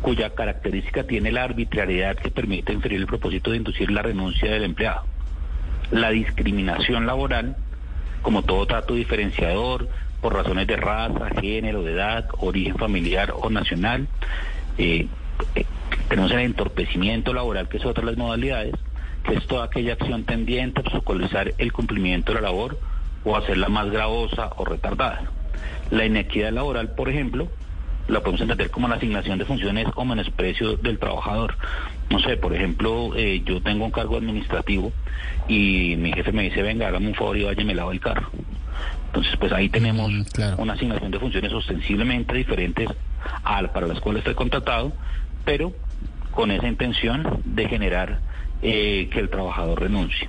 Speaker 33: cuya característica tiene la arbitrariedad que permite inferir el propósito de inducir la renuncia del empleado. La discriminación laboral, como todo trato diferenciador por razones de raza, género, de edad, origen familiar o nacional. Eh, eh, tenemos el entorpecimiento laboral, que es otra de las modalidades, que es toda aquella acción tendiente a obstaculizar el cumplimiento de la labor o hacerla más gravosa o retardada. La inequidad laboral, por ejemplo, la podemos entender como la asignación de funciones o menosprecio del trabajador. No sé, por ejemplo, eh, yo tengo un cargo administrativo y mi jefe me dice, venga, hágame un favor y vaya me lavo el carro. Entonces, pues ahí tenemos mm, una asignación de funciones ostensiblemente diferentes al para las cuales estoy contratado, pero con esa intención de generar eh, que el trabajador renuncie.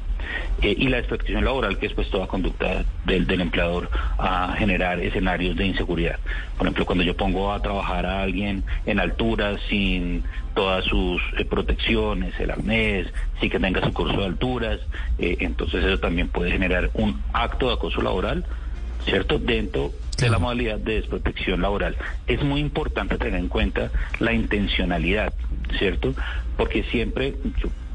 Speaker 33: Eh, y la expectación laboral, que es pues toda conducta del, del, empleador a generar escenarios de inseguridad. Por ejemplo, cuando yo pongo a trabajar a alguien en altura sin todas sus eh, protecciones, el arnés, sin que tenga su curso de alturas, entonces eso también puede generar un acto de acoso laboral ¿cierto? Dentro de la modalidad de desprotección laboral. Es muy importante tener en cuenta la intencionalidad, ¿cierto? Porque siempre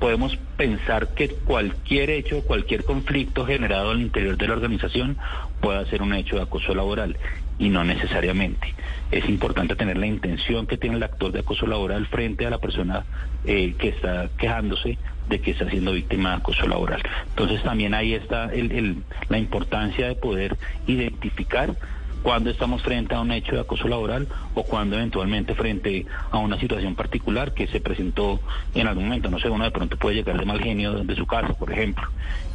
Speaker 33: podemos pensar que cualquier hecho, cualquier conflicto generado al interior de la organización pueda ser un hecho de acoso laboral y no necesariamente. Es importante tener la intención que tiene el actor de acoso laboral frente a la persona eh, que está quejándose de que está siendo víctima de acoso laboral. Entonces también ahí está el, la importancia de poder identificar cuando estamos frente a un hecho de acoso laboral o cuando eventualmente frente a una situación particular que se presentó en algún momento. No sé, uno de pronto puede llegar de mal genio de su casa, por ejemplo,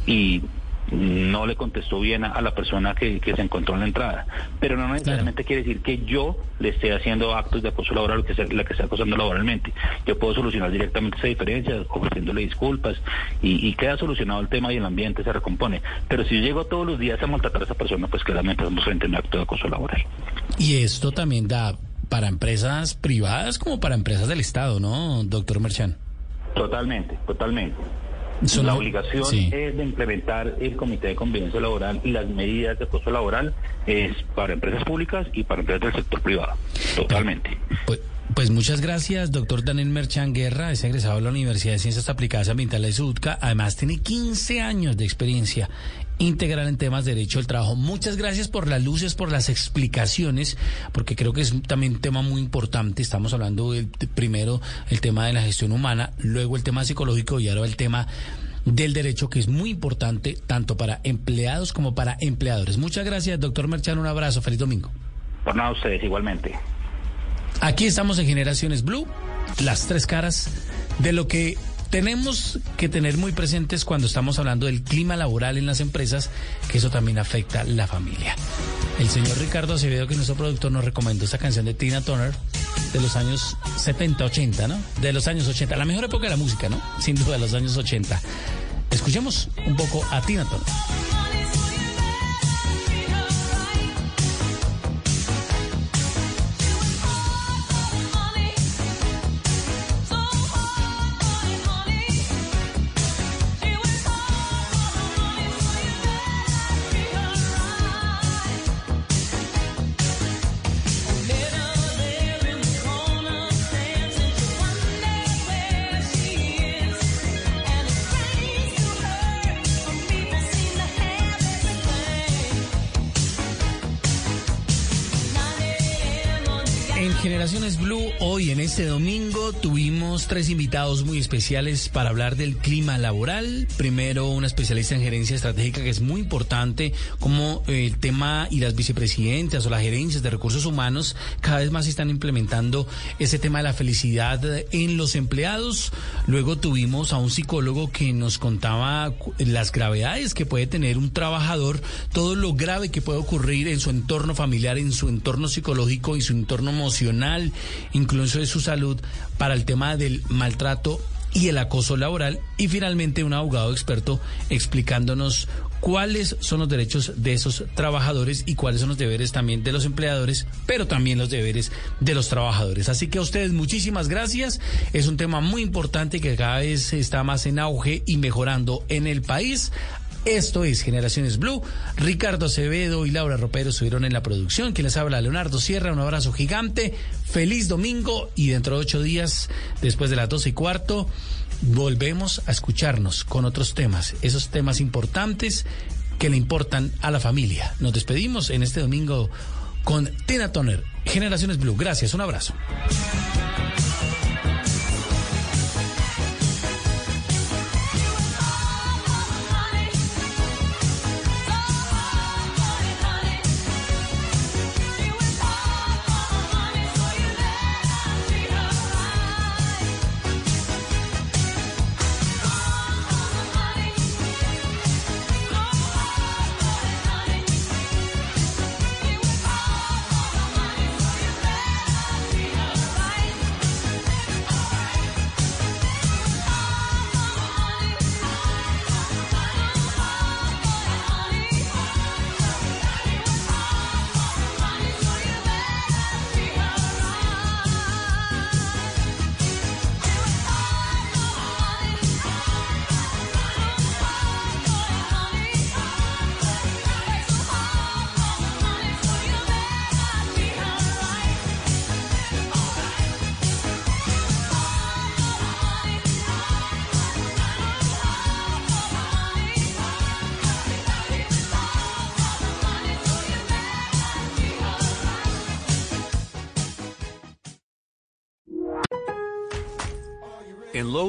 Speaker 33: y no le contestó bien a, la persona que, se encontró en la entrada. Pero no necesariamente quiere decir que yo le esté haciendo actos de acoso laboral o que sea la que esté acosando laboralmente. Yo puedo solucionar directamente esa diferencia ofreciéndole disculpas y, queda solucionado el tema y el ambiente se recompone. Pero si yo llego todos los días a maltratar a esa persona, pues claramente estamos frente a un acto de acoso laboral.
Speaker 25: Y esto también da para empresas privadas como para empresas del Estado, ¿no, doctor Merchan?
Speaker 33: Totalmente, totalmente la obligación es de implementar el Comité de Convivencia Laboral y las medidas de acoso laboral es para empresas públicas y para empresas del sector privado. Totalmente.
Speaker 25: Pues, pues muchas gracias, doctor Daniel Merchan Guerra, es egresado de la Universidad de Ciencias Aplicadas Ambientales de Sudca. Además, tiene 15 años de experiencia integral en temas de derecho del trabajo. Muchas gracias por las luces, por las explicaciones, porque creo que es también un tema muy importante. Estamos hablando primero el tema de la gestión humana, luego el tema psicológico y ahora el tema del derecho, que es muy importante tanto para empleados como para empleadores. Muchas gracias, doctor Merchan. Un abrazo. Feliz domingo.
Speaker 33: Por nada, ustedes igualmente.
Speaker 25: Aquí estamos en Generaciones Blue, las tres caras de lo que tenemos que tener muy presentes cuando estamos hablando del clima laboral en las empresas, que eso también afecta la familia. El señor Ricardo Acevedo, que es nuestro productor, nos recomendó esta canción de Tina Turner de los años 70, 80, ¿no? De los años 80, la mejor época de la música, ¿no? Sin duda, de los años 80. Escuchemos un poco a Tina Turner. Hoy en este domingo tuvimos tres invitados muy especiales para hablar del clima laboral. Primero, una especialista en gerencia estratégica que es muy importante, como el tema y las vicepresidentas o las gerencias de recursos humanos cada vez más están implementando ese tema de la felicidad en los empleados. Luego tuvimos a un psicólogo que nos contaba las gravedades que puede tener un trabajador, todo lo grave que puede ocurrir en su entorno familiar, en su entorno psicológico y su entorno emocional incluso de su salud, para el tema del maltrato y el acoso laboral. Y finalmente un abogado experto explicándonos cuáles son los derechos de esos trabajadores y cuáles son los deberes también de los empleadores, pero también los deberes de los trabajadores. Así que a ustedes muchísimas gracias. Es un tema muy importante que cada vez está más en auge y mejorando en el país. Esto es Generaciones Blue. Ricardo Acevedo y Laura Ropero estuvieron en la producción. Quien les habla, Leonardo Sierra. Un abrazo gigante. Feliz domingo y dentro de ocho días, después de las doce y cuarto, volvemos a escucharnos con otros temas. Esos temas importantes que le importan a la familia. Nos despedimos en este domingo con Tina Toner. Generaciones Blue. Gracias. Un abrazo.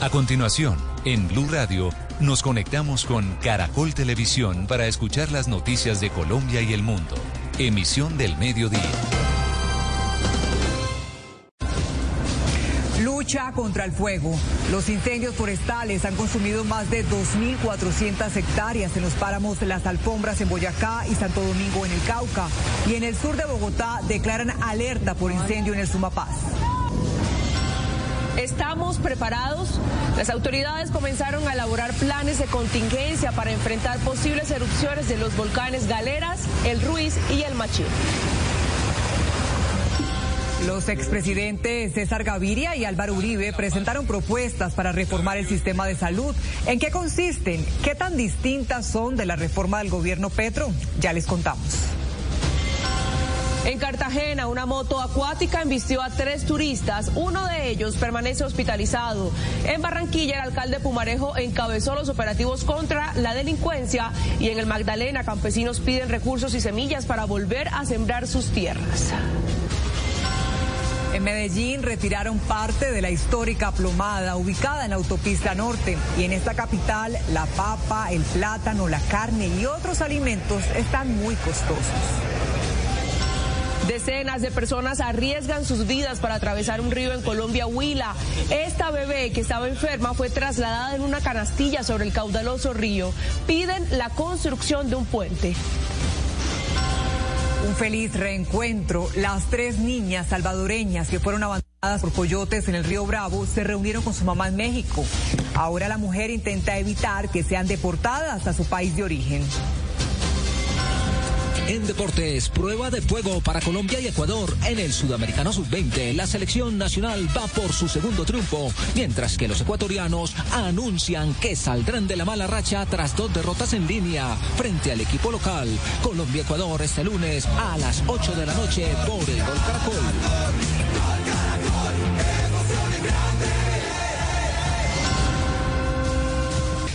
Speaker 24: A continuación, en Blue Radio, nos conectamos con Caracol Televisión para escuchar las noticias de Colombia y el mundo. Emisión del mediodía.
Speaker 34: Lucha contra el fuego. Los incendios forestales han consumido más de 2.400 hectáreas en los páramos de las alfombras en Boyacá y Santo Domingo en el Cauca. Y en el sur de Bogotá declaran alerta por incendio en el Sumapaz.
Speaker 35: Estamos preparados. Las autoridades comenzaron a elaborar planes de contingencia para enfrentar posibles erupciones de los volcanes Galeras, el Ruiz y el Machín.
Speaker 34: Los expresidentes César Gaviria y Álvaro Uribe presentaron propuestas para reformar el sistema de salud. ¿En qué consisten? ¿Qué tan distintas son de la reforma del gobierno Petro? Ya les contamos.
Speaker 35: En Cartagena, una moto acuática embistió a tres turistas. Uno de ellos permanece hospitalizado. En Barranquilla, el alcalde Pumarejo encabezó los operativos contra la delincuencia y en el Magdalena, campesinos piden recursos y semillas para volver a sembrar sus tierras.
Speaker 34: En Medellín retiraron parte de la histórica plomada ubicada en la autopista norte y en esta capital la papa, el plátano, la carne y otros alimentos están muy costosos.
Speaker 35: Decenas de personas arriesgan sus vidas para atravesar un río en Colombia, Huila. Esta bebé que estaba enferma fue trasladada en una canastilla sobre el caudaloso río. Piden la construcción de un puente.
Speaker 34: Un feliz reencuentro. Las tres niñas salvadoreñas que fueron abandonadas por coyotes en el río Bravo se reunieron con su mamá en México. Ahora la mujer intenta evitar que sean deportadas a su país de origen.
Speaker 36: En deportes, prueba de fuego para Colombia y Ecuador. En el Sudamericano Sub-20, la selección nacional va por su segundo triunfo, mientras que los ecuatorianos anuncian que saldrán de la mala racha tras dos derrotas en línea frente al equipo local. Colombia-Ecuador este lunes a las 8 de la noche por el Gol Caracol.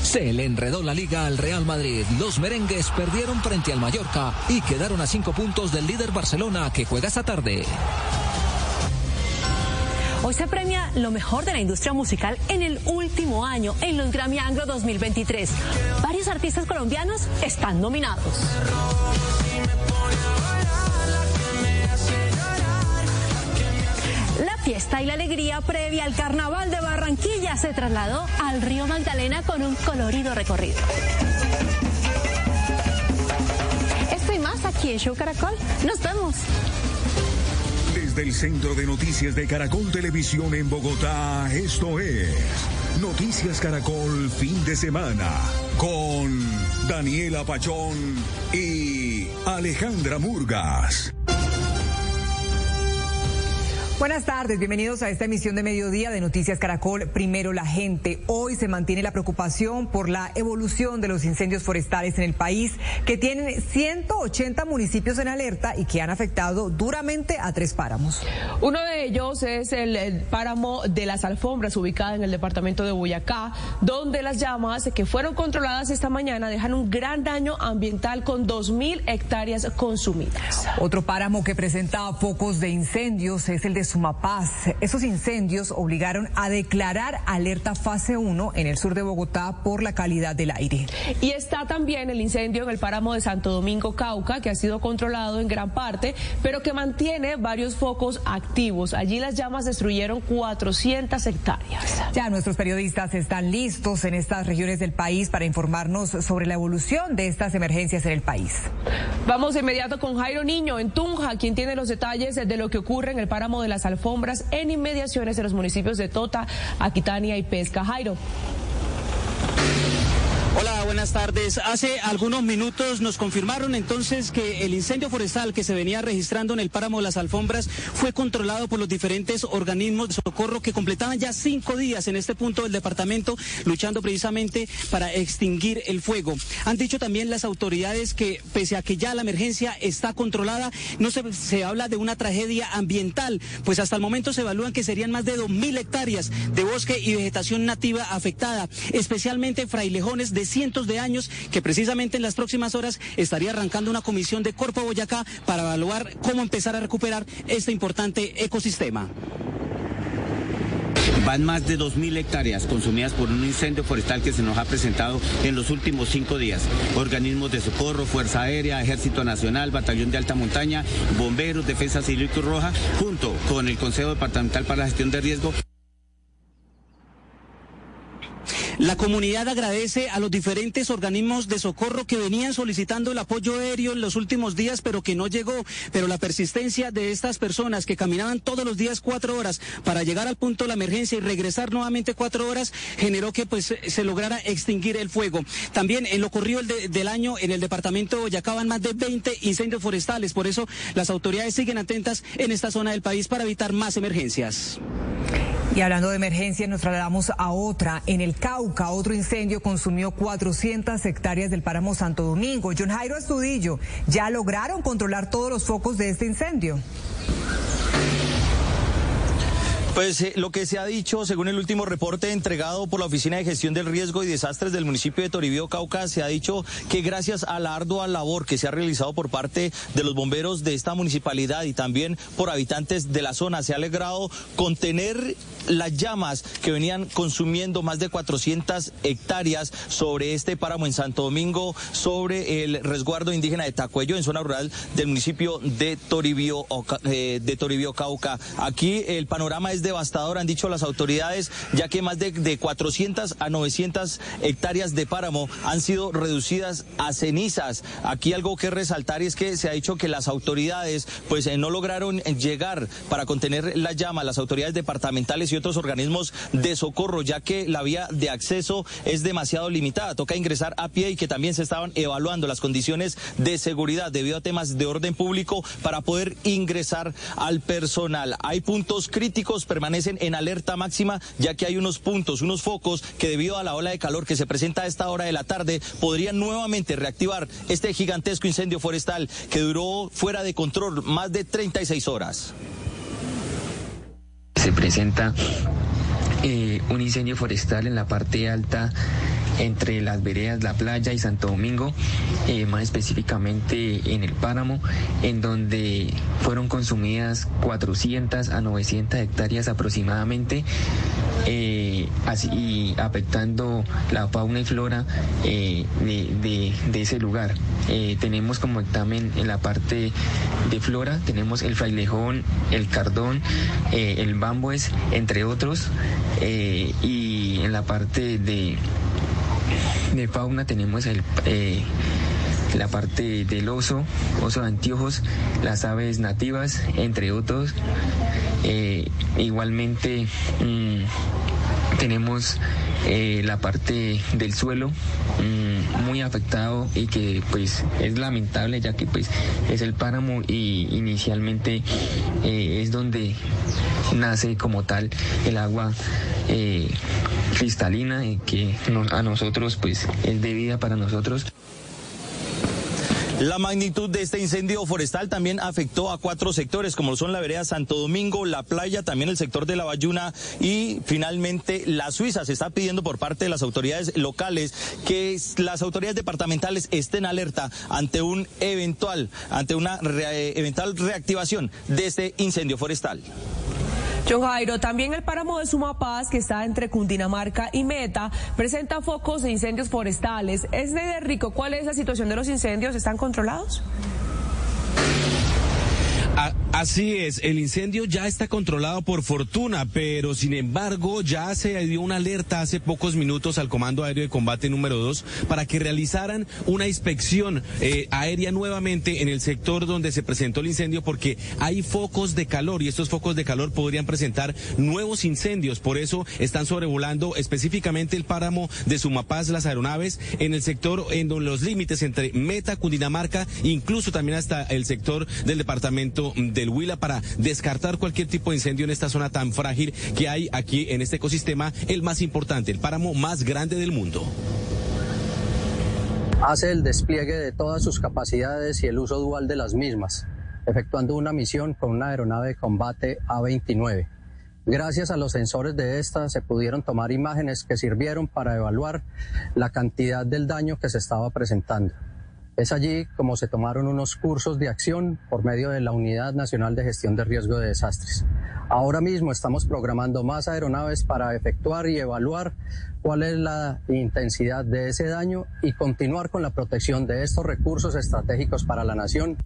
Speaker 36: Se le enredó la liga al Real Madrid. Los merengues perdieron frente al Mallorca y quedaron a cinco puntos del líder Barcelona que juega esta tarde.
Speaker 37: Hoy se premia lo mejor de la industria musical en el último año en los Grammy Anglo 2023. Varios artistas colombianos están nominados. Fiesta y la alegría previa al carnaval de Barranquilla se trasladó al río Magdalena con un colorido recorrido. Estoy más aquí en Show Caracol. Nos vemos.
Speaker 23: Desde el Centro de Noticias de Caracol Televisión en Bogotá, esto es Noticias Caracol Fin de Semana con Daniela Pachón y Alejandra Murgas.
Speaker 34: Buenas tardes, bienvenidos a esta emisión de mediodía de Noticias Caracol. Primero la gente. Hoy se mantiene la preocupación por la evolución de los incendios forestales en el país, que tienen 180 municipios en alerta y que han afectado duramente a tres páramos.
Speaker 35: Uno de ellos es el, el páramo de las alfombras, ubicada en el departamento de Boyacá, donde las llamas que fueron controladas esta mañana dejan un gran daño ambiental con 2.000 hectáreas consumidas.
Speaker 34: Otro páramo que presenta focos de incendios es el de Sumapaz. Esos incendios obligaron a declarar alerta fase 1 en el sur de Bogotá por la calidad del aire.
Speaker 35: Y está también el incendio en el páramo de Santo Domingo Cauca, que ha sido controlado en gran parte, pero que mantiene varios focos activos. Allí las llamas destruyeron 400 hectáreas.
Speaker 34: Ya nuestros periodistas están listos en estas regiones del país para informarnos sobre la evolución de estas emergencias en el país.
Speaker 35: Vamos de inmediato con Jairo Niño en Tunja, quien tiene los detalles de lo que ocurre en el páramo de las alfombras en inmediaciones de los municipios de Tota, Aquitania y Pesca. Jairo.
Speaker 38: Hola,
Speaker 39: buenas tardes. Hace algunos minutos nos confirmaron entonces que el incendio forestal que se venía registrando en el páramo de las alfombras fue controlado por los diferentes organismos de socorro que completaban ya cinco días en este punto del departamento luchando precisamente para extinguir el fuego. Han dicho también las autoridades que pese a que ya la emergencia está controlada, no se, se habla de una tragedia ambiental, pues hasta el momento se evalúan que serían más de 2.000 hectáreas de bosque y vegetación nativa afectada, especialmente frailejones de de años que precisamente en las próximas horas estaría arrancando una comisión de Corpo Boyacá para evaluar cómo empezar a recuperar este importante ecosistema.
Speaker 40: Van más de 2.000 hectáreas consumidas por un incendio forestal que se nos ha presentado en los últimos cinco días. Organismos de socorro, Fuerza Aérea, Ejército Nacional, Batallón de Alta Montaña, Bomberos, Defensa Civil y Cruz Roja, junto con el Consejo Departamental para la Gestión de Riesgo.
Speaker 39: La comunidad agradece a los diferentes organismos de socorro que venían solicitando el apoyo aéreo en los últimos días, pero que no llegó. Pero la persistencia de estas personas que caminaban todos los días cuatro horas para llegar al punto de la emergencia y regresar nuevamente cuatro horas generó que pues se lograra extinguir el fuego. También en lo ocurrido el de, del año en el departamento de Boyacá van más de 20 incendios forestales. Por eso las autoridades siguen atentas en esta zona del país para evitar más emergencias.
Speaker 34: Y hablando de emergencia, nos trasladamos a otra. En el Cauca, otro incendio consumió 400 hectáreas del páramo Santo Domingo. John Jairo Estudillo, ¿ya lograron controlar todos los focos de este incendio?
Speaker 41: Pues eh, lo que se ha dicho, según el último reporte entregado por la Oficina de Gestión del Riesgo y Desastres del municipio de Toribío, Cauca, se ha dicho que gracias a la ardua labor que se ha realizado por parte de los bomberos de esta municipalidad y también por habitantes de la zona, se ha logrado contener las llamas que venían consumiendo más de 400 hectáreas sobre este páramo en Santo Domingo, sobre el resguardo indígena de Tacuello en zona rural del municipio de Toribío, eh, de Toribío Cauca. Aquí el panorama es devastador, han dicho las autoridades, ya que más de, de 400 a 900 hectáreas de páramo han sido reducidas a cenizas. Aquí algo que resaltar es que se ha dicho que las autoridades pues eh, no lograron llegar para contener la llama, las autoridades departamentales y otros organismos de socorro, ya que la vía de acceso es demasiado limitada. Toca ingresar a pie y que también se estaban evaluando las condiciones de seguridad debido a temas de orden público para poder ingresar al personal. Hay puntos críticos, permanecen en alerta máxima, ya que hay unos puntos, unos focos que debido a la ola de calor que se presenta a esta hora de la tarde podrían nuevamente reactivar este gigantesco incendio forestal que duró fuera de control más de 36 horas.
Speaker 42: Se presenta eh, un incendio forestal en la parte alta entre las veredas La Playa y Santo Domingo, eh, más específicamente en el páramo, en donde fueron consumidas 400 a 900 hectáreas aproximadamente, eh, así, y afectando la fauna y flora eh, de, ese lugar. Tenemos como dictamen en la parte de flora, tenemos el frailejón, el cardón, el bambues, entre otros, y en la parte de de fauna tenemos el, eh, la parte del oso, oso de anteojos, las aves nativas, entre otros. Eh, igualmente mmm, tenemos eh, la parte del suelo mmm, muy afectado y que pues es lamentable ya que pues es el páramo y inicialmente eh, es donde nace como tal el agua eh, cristalina y que no, a nosotros pues es de vida para nosotros.
Speaker 41: La magnitud de este incendio forestal también afectó a cuatro sectores, como son la vereda Santo Domingo, la playa, también el sector de la Bayuna y finalmente la Suiza. Se está pidiendo por parte de las autoridades locales que las autoridades departamentales estén alerta ante un eventual, ante una eventual reactivación de este incendio forestal.
Speaker 35: John Jairo, también el páramo de Sumapaz, que está entre Cundinamarca y Meta, presenta focos de incendios forestales. Es de Rico, ¿cuál es la situación de los incendios? ¿Están controlados?
Speaker 39: Así es, el incendio ya está controlado por fortuna, pero sin embargo ya se dio una alerta hace pocos minutos al Comando Aéreo de Combate número 2 para que realizaran una inspección eh, aérea nuevamente en el sector donde se presentó el incendio porque hay focos de calor y estos focos de calor podrían presentar nuevos incendios. Por eso están sobrevolando específicamente el páramo de Sumapaz, las aeronaves, en el sector en donde los límites entre Meta, Cundinamarca, incluso también hasta el sector del departamento del Huila para descartar cualquier tipo de incendio en esta zona tan frágil que hay aquí en este ecosistema, el más importante, el páramo más grande del mundo
Speaker 43: hace el despliegue de todas sus capacidades y el uso dual de las mismas, efectuando una misión con una aeronave de combate A-29. Gracias a los sensores de esta se pudieron tomar imágenes que sirvieron para evaluar la cantidad del daño que se estaba presentando. Es allí como se tomaron unos cursos de acción por medio de la Unidad Nacional de Gestión de Riesgo de Desastres. Ahora mismo estamos programando más aeronaves para efectuar y evaluar cuál es la intensidad de ese daño y continuar con la protección de estos recursos estratégicos para la nación.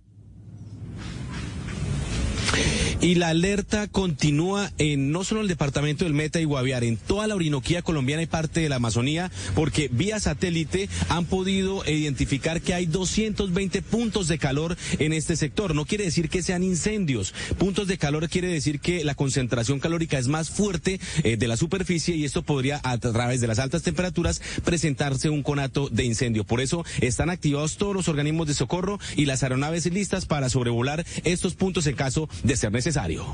Speaker 39: Y la alerta continúa en no solo el departamento del Meta y Guaviare, en toda la Orinoquía colombiana y parte de la Amazonía, porque vía satélite han podido identificar que hay 220 puntos de calor en este sector. No quiere decir que sean incendios. Puntos de calor quiere decir que la concentración calórica es más fuerte eh, de la superficie y esto podría, a través de las altas temperaturas, presentarse un conato de incendio. Por eso están activados todos los organismos de socorro y las aeronaves listas para sobrevolar estos puntos en caso de ser necesario necesario.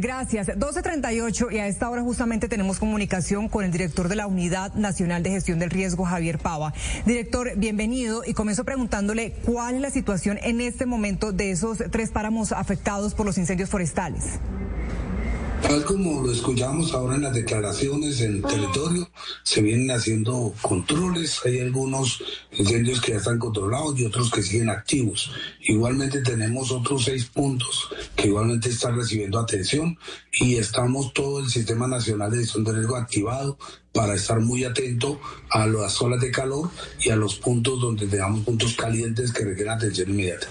Speaker 34: Gracias. 12.38 y a esta hora justamente tenemos comunicación con el director de la Unidad Nacional de Gestión del Riesgo, Javier Pava. Director, bienvenido y comienzo preguntándole cuál es la situación en este momento de esos tres páramos afectados por los incendios forestales.
Speaker 44: Tal como lo escuchamos ahora en las declaraciones en territorio, se vienen haciendo controles, hay algunos incendios que ya están controlados y otros que siguen activos. Igualmente tenemos otros seis puntos que igualmente están recibiendo atención y estamos todo el Sistema Nacional de Gestión de Riesgo activado para estar muy atento a las olas de calor y a los puntos donde tengamos puntos calientes que requieren atención inmediata.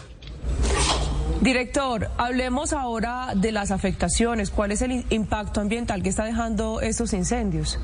Speaker 35: Director, hablemos ahora de las afectaciones. ¿Cuál es el impacto ambiental que está dejando estos incendios?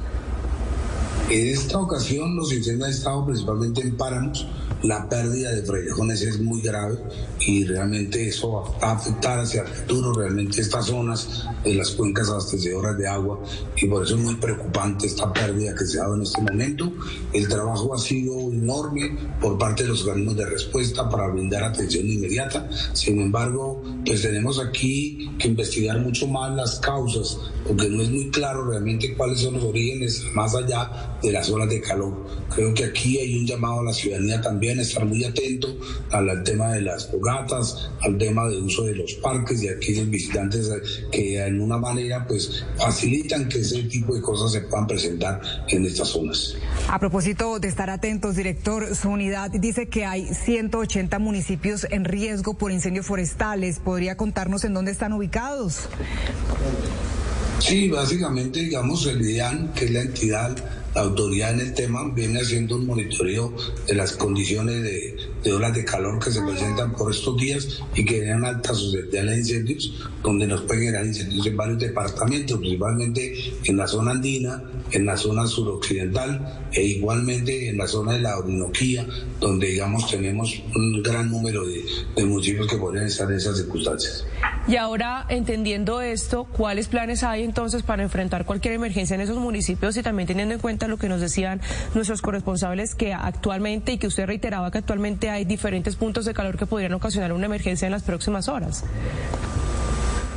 Speaker 44: En esta ocasión los incendios han estado principalmente en páramos la pérdida de frailejones es muy grave y realmente eso va a afectar hacia el futuro realmente estas zonas de las cuencas abastecedoras de agua y por eso es muy preocupante esta pérdida que se ha dado en este momento. El trabajo ha sido enorme por parte de los organismos de respuesta para brindar atención inmediata. Sin embargo, pues tenemos aquí que investigar mucho más las causas porque no es muy claro realmente cuáles son los orígenes más allá de las olas de calor. Creo que aquí hay un llamado a la ciudadanía también estar muy atento al, tema de las fogatas, al tema de uso de los parques y aquellos visitantes que en una manera pues facilitan que ese tipo de cosas se puedan presentar en estas zonas.
Speaker 34: A propósito de estar atentos, director, su unidad dice que hay 180 municipios en riesgo por incendios forestales. ¿Podría contarnos en dónde están ubicados?
Speaker 44: Sí, básicamente, digamos, el IDEAN, que es la entidad la autoridad en el tema viene haciendo un monitoreo de las condiciones de, de olas de calor que se presentan por estos días y que generan alta susceptibilidad a incendios, donde nos pueden generar incendios en varios departamentos, principalmente en la zona andina, en la zona suroccidental e igualmente en la zona de la Orinoquía, donde digamos tenemos un gran número de, municipios que podrían estar en esas circunstancias.
Speaker 35: Y ahora, entendiendo esto, ¿cuáles planes hay entonces para enfrentar cualquier emergencia en esos municipios y también teniendo en cuenta lo que nos decían nuestros corresponsables que actualmente y que usted reiteraba que actualmente hay diferentes puntos de calor que podrían ocasionar una emergencia en las próximas horas?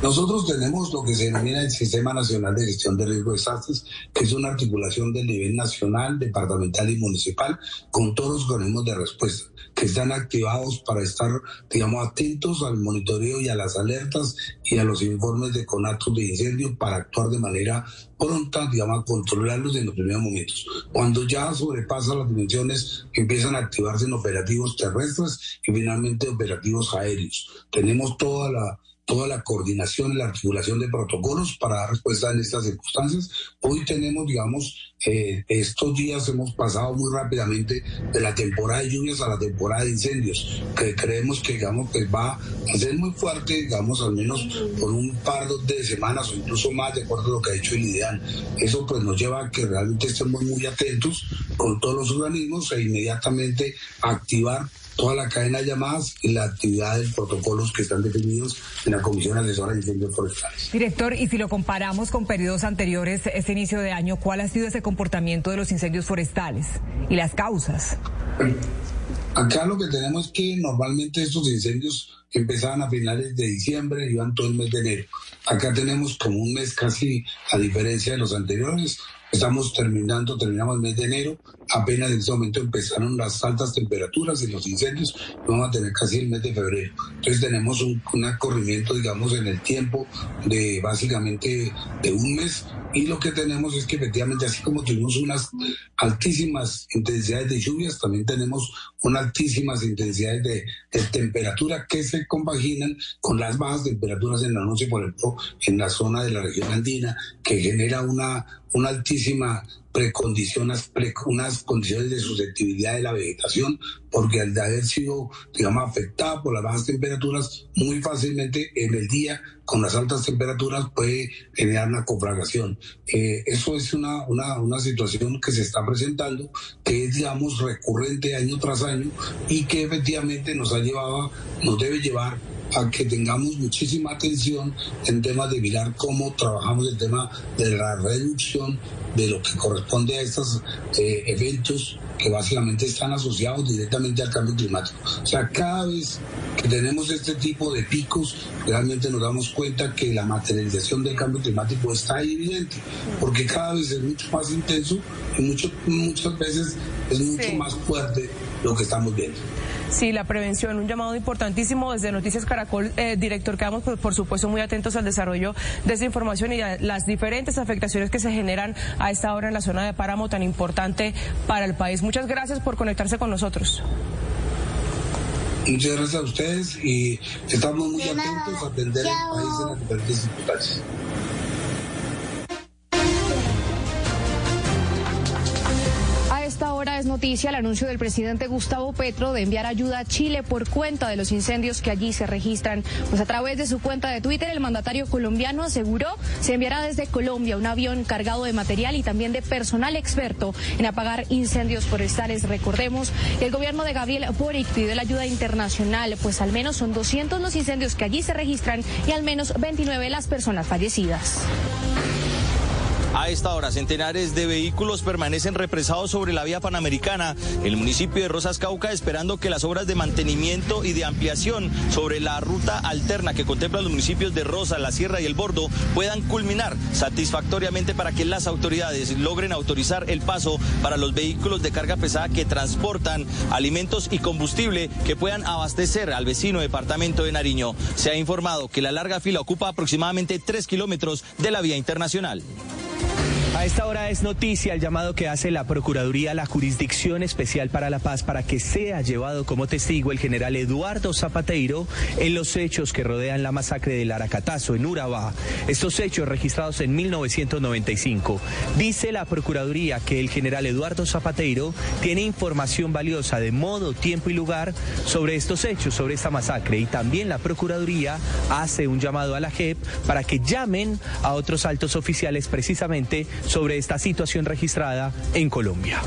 Speaker 44: Nosotros tenemos lo que se denomina el Sistema Nacional de Gestión de Riesgo de Desastres, que es una articulación del nivel nacional, departamental y municipal con todos los organismos de respuesta que están activados para estar, digamos, atentos al monitoreo y a las alertas y a los informes de conatos de incendio para actuar de manera pronta, digamos, controlarlos en los primeros momentos. Cuando ya sobrepasa las dimensiones, empiezan a activarse en operativos terrestres y finalmente operativos aéreos. Tenemos toda la toda la coordinación y la articulación de protocolos para dar respuesta en estas circunstancias. Hoy tenemos, digamos, eh, estos días hemos pasado muy rápidamente de la temporada de lluvias a la temporada de incendios, que creemos que, digamos, pues va a ser muy fuerte, digamos, al menos por un par de semanas o incluso más, de acuerdo a lo que ha dicho el IDEAN. Eso pues nos lleva a que realmente estemos muy atentos con todos los organismos e inmediatamente activar toda la cadena de llamadas y la actividad de protocolos que están definidos en la Comisión Asesora de Incendios Forestales.
Speaker 34: Director, y si lo comparamos con periodos anteriores, este inicio de año, ¿cuál ha sido ese comportamiento de los incendios forestales y las causas?
Speaker 44: Acá lo que tenemos es que normalmente estos incendios empezaban a finales de diciembre y iban todo el mes de enero. Acá tenemos como un mes casi a diferencia de los anteriores, Estamos terminando, terminamos el mes de enero, apenas en ese momento empezaron las altas temperaturas y los incendios, vamos a tener casi el mes de febrero. Entonces tenemos un, un corrimiento, digamos, en el tiempo de básicamente de un mes y lo que tenemos es que efectivamente así como tuvimos unas altísimas intensidades de lluvias, también tenemos unas altísimas intensidades de, de temperatura que se compaginan con las bajas temperaturas en la noche, por ejemplo, en la zona de la región andina, que genera una una altísima precondiciones, unas condiciones de susceptibilidad de la vegetación, porque al haber sido, digamos, afectada por las bajas temperaturas, muy fácilmente en el día, con las altas temperaturas, puede generar una conflagración. Eh, eso es una, una, una situación que se está presentando, que es, digamos, recurrente año tras año y que efectivamente nos ha llevado, nos debe llevar a que tengamos muchísima atención en temas de mirar cómo trabajamos el tema de la reducción de lo que corresponde a estos eh, eventos que básicamente están asociados directamente al cambio climático. O sea, cada vez que tenemos este tipo de picos, realmente nos damos cuenta que la materialización del cambio climático está evidente, porque cada vez es mucho más intenso y mucho, muchas veces es mucho más fuerte lo que estamos viendo.
Speaker 35: Sí, la prevención, un llamado importantísimo desde Noticias Caracol, eh, director, quedamos por, por, supuesto muy atentos al desarrollo de esta información y a las diferentes afectaciones que se generan a esta hora en la zona de Páramo tan importante para el país. Muchas gracias por conectarse con nosotros.
Speaker 44: Muchas gracias a ustedes y estamos muy atentos a atender el país en las diferentes circunstancias.
Speaker 45: Ahora es noticia el anuncio del presidente Gustavo Petro de enviar ayuda a Chile por cuenta de los incendios que allí se registran. Pues a través de su cuenta de Twitter, el mandatario colombiano aseguró se enviará desde Colombia un avión cargado de material y también de personal experto en apagar incendios forestales. Recordemos que el gobierno de Gabriel Boric pidió la ayuda internacional, pues al menos son 200 los incendios que allí se registran y al menos 29 las personas fallecidas.
Speaker 41: A esta hora, centenares de vehículos permanecen represados sobre la vía panamericana. El municipio de Rosas Cauca esperando que las obras de mantenimiento y de ampliación sobre la ruta alterna que contempla los municipios de Rosa, La Sierra y El Bordo puedan culminar satisfactoriamente para que las autoridades logren autorizar el paso para los vehículos de carga pesada que transportan alimentos y combustible que puedan abastecer al vecino departamento de Nariño. Se ha informado que la larga fila ocupa aproximadamente tres kilómetros de la vía internacional.
Speaker 46: A esta hora es noticia el llamado que hace la Procuraduría a la Jurisdicción Especial para la Paz para que sea llevado como testigo el general Eduardo Zapateiro en los hechos que rodean la masacre del Aracatazo en Urabá. Estos hechos registrados en 1995. Dice la Procuraduría que el general Eduardo Zapateiro tiene información valiosa de modo, tiempo y lugar sobre estos hechos, sobre esta masacre. Y también la Procuraduría hace un llamado a la JEP para que llamen a otros altos oficiales precisamente sobre esta situación registrada en Colombia.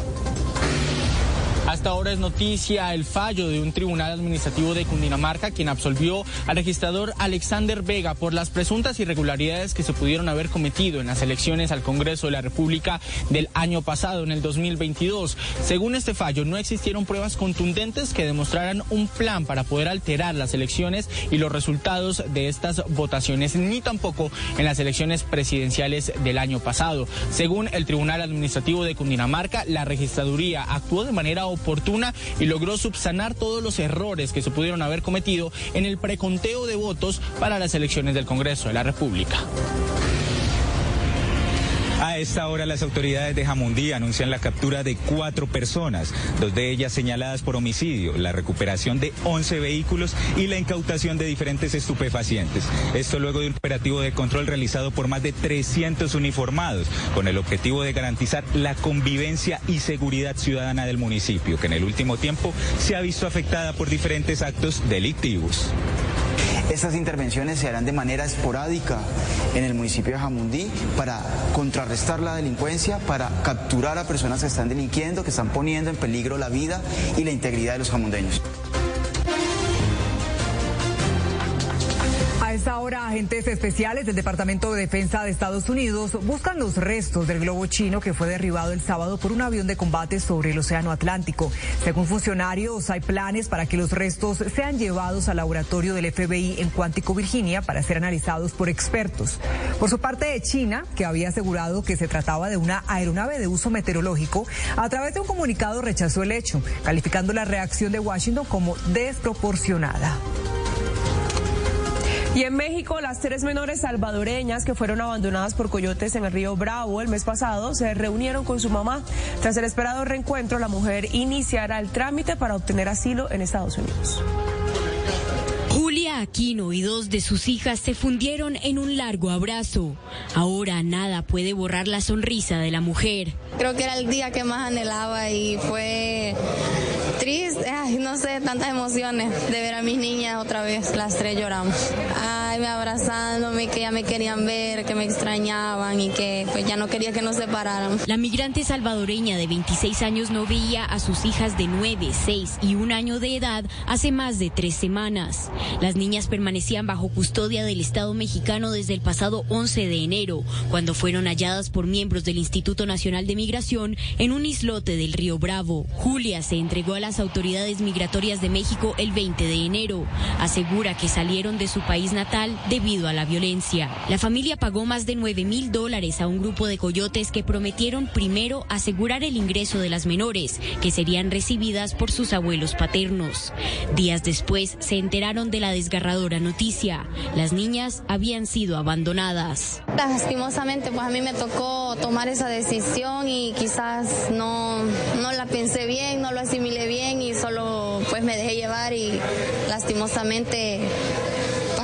Speaker 47: Hasta ahora es noticia el fallo de un tribunal administrativo de Cundinamarca quien absolvió al registrador Alexander Vega por las presuntas irregularidades que se pudieron haber cometido en las elecciones al Congreso de la República del año pasado, en el 2022. Según este fallo, no existieron pruebas contundentes que demostraran un plan para poder alterar las elecciones y los resultados de estas votaciones, ni tampoco en las elecciones presidenciales del año pasado. Según el Tribunal Administrativo de Cundinamarca, la registraduría actuó de manera oportuna y logró subsanar todos los errores que se pudieron haber cometido en el preconteo de votos para las elecciones del Congreso de la República.
Speaker 48: A esta hora las autoridades de Jamundí anuncian la captura de cuatro personas, dos de ellas señaladas por homicidio, la recuperación de 11 vehículos y la incautación de diferentes estupefacientes. Esto luego de un operativo de control realizado por más de 300 uniformados con el objetivo de garantizar la convivencia y seguridad ciudadana del municipio, que en el último tiempo se ha visto afectada por diferentes actos delictivos.
Speaker 49: Estas intervenciones se harán de manera esporádica en el municipio de Jamundí para contrarrestar la delincuencia, para capturar a personas que están delinquiendo, que están poniendo en peligro la vida y la integridad de los jamundeños.
Speaker 34: A esta hora, agentes especiales del Departamento de Defensa de Estados Unidos buscan los restos del globo chino que fue derribado el sábado por un avión de combate sobre el Océano Atlántico. Según funcionarios, hay planes para que los restos sean llevados al laboratorio del FBI en Cuántico, Virginia, para ser analizados por expertos. Por su parte, China, que había asegurado que se trataba de una aeronave de uso meteorológico, a través de un comunicado rechazó el hecho, calificando la reacción de Washington como desproporcionada.
Speaker 35: Y en México, las tres menores salvadoreñas que fueron abandonadas por coyotes en el río Bravo el mes pasado se reunieron con su mamá. Tras el esperado reencuentro, la mujer iniciará el trámite para obtener asilo en Estados Unidos.
Speaker 50: Julia Aquino y dos de sus hijas se fundieron en un largo abrazo. Ahora nada puede borrar la sonrisa de la mujer.
Speaker 51: Creo que era el día que más anhelaba y fue ay, no sé, tantas emociones de ver a mis niñas otra vez, las tres lloramos. Me abrazándome, que ya me querían ver, que me extrañaban y que pues ya no quería que nos separaran.
Speaker 50: La migrante salvadoreña de 26 años no veía a sus hijas de 9, 6 y un año de edad hace más de tres semanas. Las niñas permanecían bajo custodia del Estado mexicano desde el pasado 11 de enero, cuando fueron halladas por miembros del Instituto Nacional de Migración en un islote del río Bravo. Julia se entregó a las autoridades migratorias de México el 20 de enero. Asegura que salieron de su país natal debido a la violencia. La familia pagó más de 9 mil dólares a un grupo de coyotes que prometieron primero asegurar el ingreso de las menores, que serían recibidas por sus abuelos paternos. Días después se enteraron de la desgarradora noticia. Las niñas habían sido abandonadas.
Speaker 51: Lastimosamente, pues a mí me tocó tomar esa decisión y quizás no, no la pensé bien, no lo asimilé bien y solo pues me dejé llevar y lastimosamente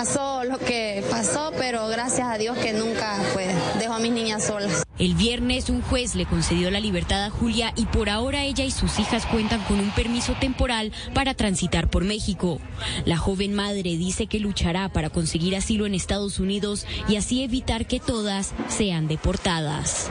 Speaker 51: pasó lo que pasó, pero gracias a Dios que nunca pues dejó a mis niñas solas.
Speaker 50: El viernes un juez le concedió la libertad a Julia y por ahora ella y sus hijas cuentan con un permiso temporal para transitar por México. La joven madre dice que luchará para conseguir asilo en Estados Unidos y así evitar que todas sean deportadas.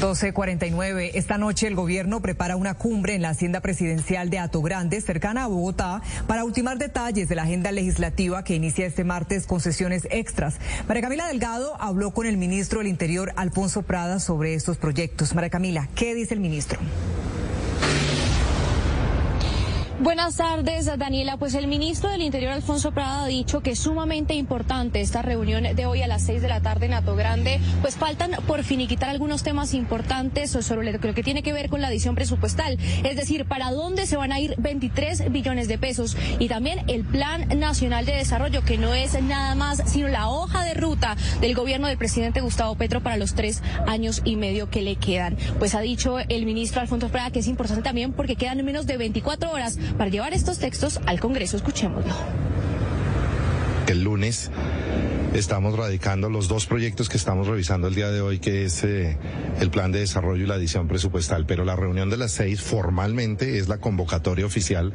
Speaker 34: 1249. Esta noche el gobierno prepara una cumbre en la hacienda presidencial de Ato Grande, cercana a Bogotá, para ultimar detalles de la agenda legislativa que inicia este martes con sesiones extras. María Camila Delgado habló con el ministro del Interior, Alfonso Prada, sobre estos proyectos. María Camila, ¿qué dice el ministro?
Speaker 45: Buenas tardes, Daniela. Pues el ministro del Interior, Alfonso Prada, ha dicho que es sumamente importante esta reunión de hoy a las seis de la tarde en Ato Grande. Pues faltan por finiquitar algunos temas importantes sobre lo que tiene que ver con la adición presupuestal. Es decir, para dónde se van a ir 23 billones de pesos. Y también el Plan Nacional de Desarrollo, que no es nada más sino la hoja de ruta del gobierno del presidente Gustavo Petro para los tres años y medio que le quedan. Pues ha dicho el ministro Alfonso Prada que es importante también porque quedan menos de 24 horas para llevar estos textos al Congreso. Escuchémoslo.
Speaker 52: El lunes estamos radicando los dos proyectos que estamos revisando el día de hoy, que es eh, el plan de desarrollo y la adición presupuestal. Pero la reunión de las seis formalmente es la convocatoria oficial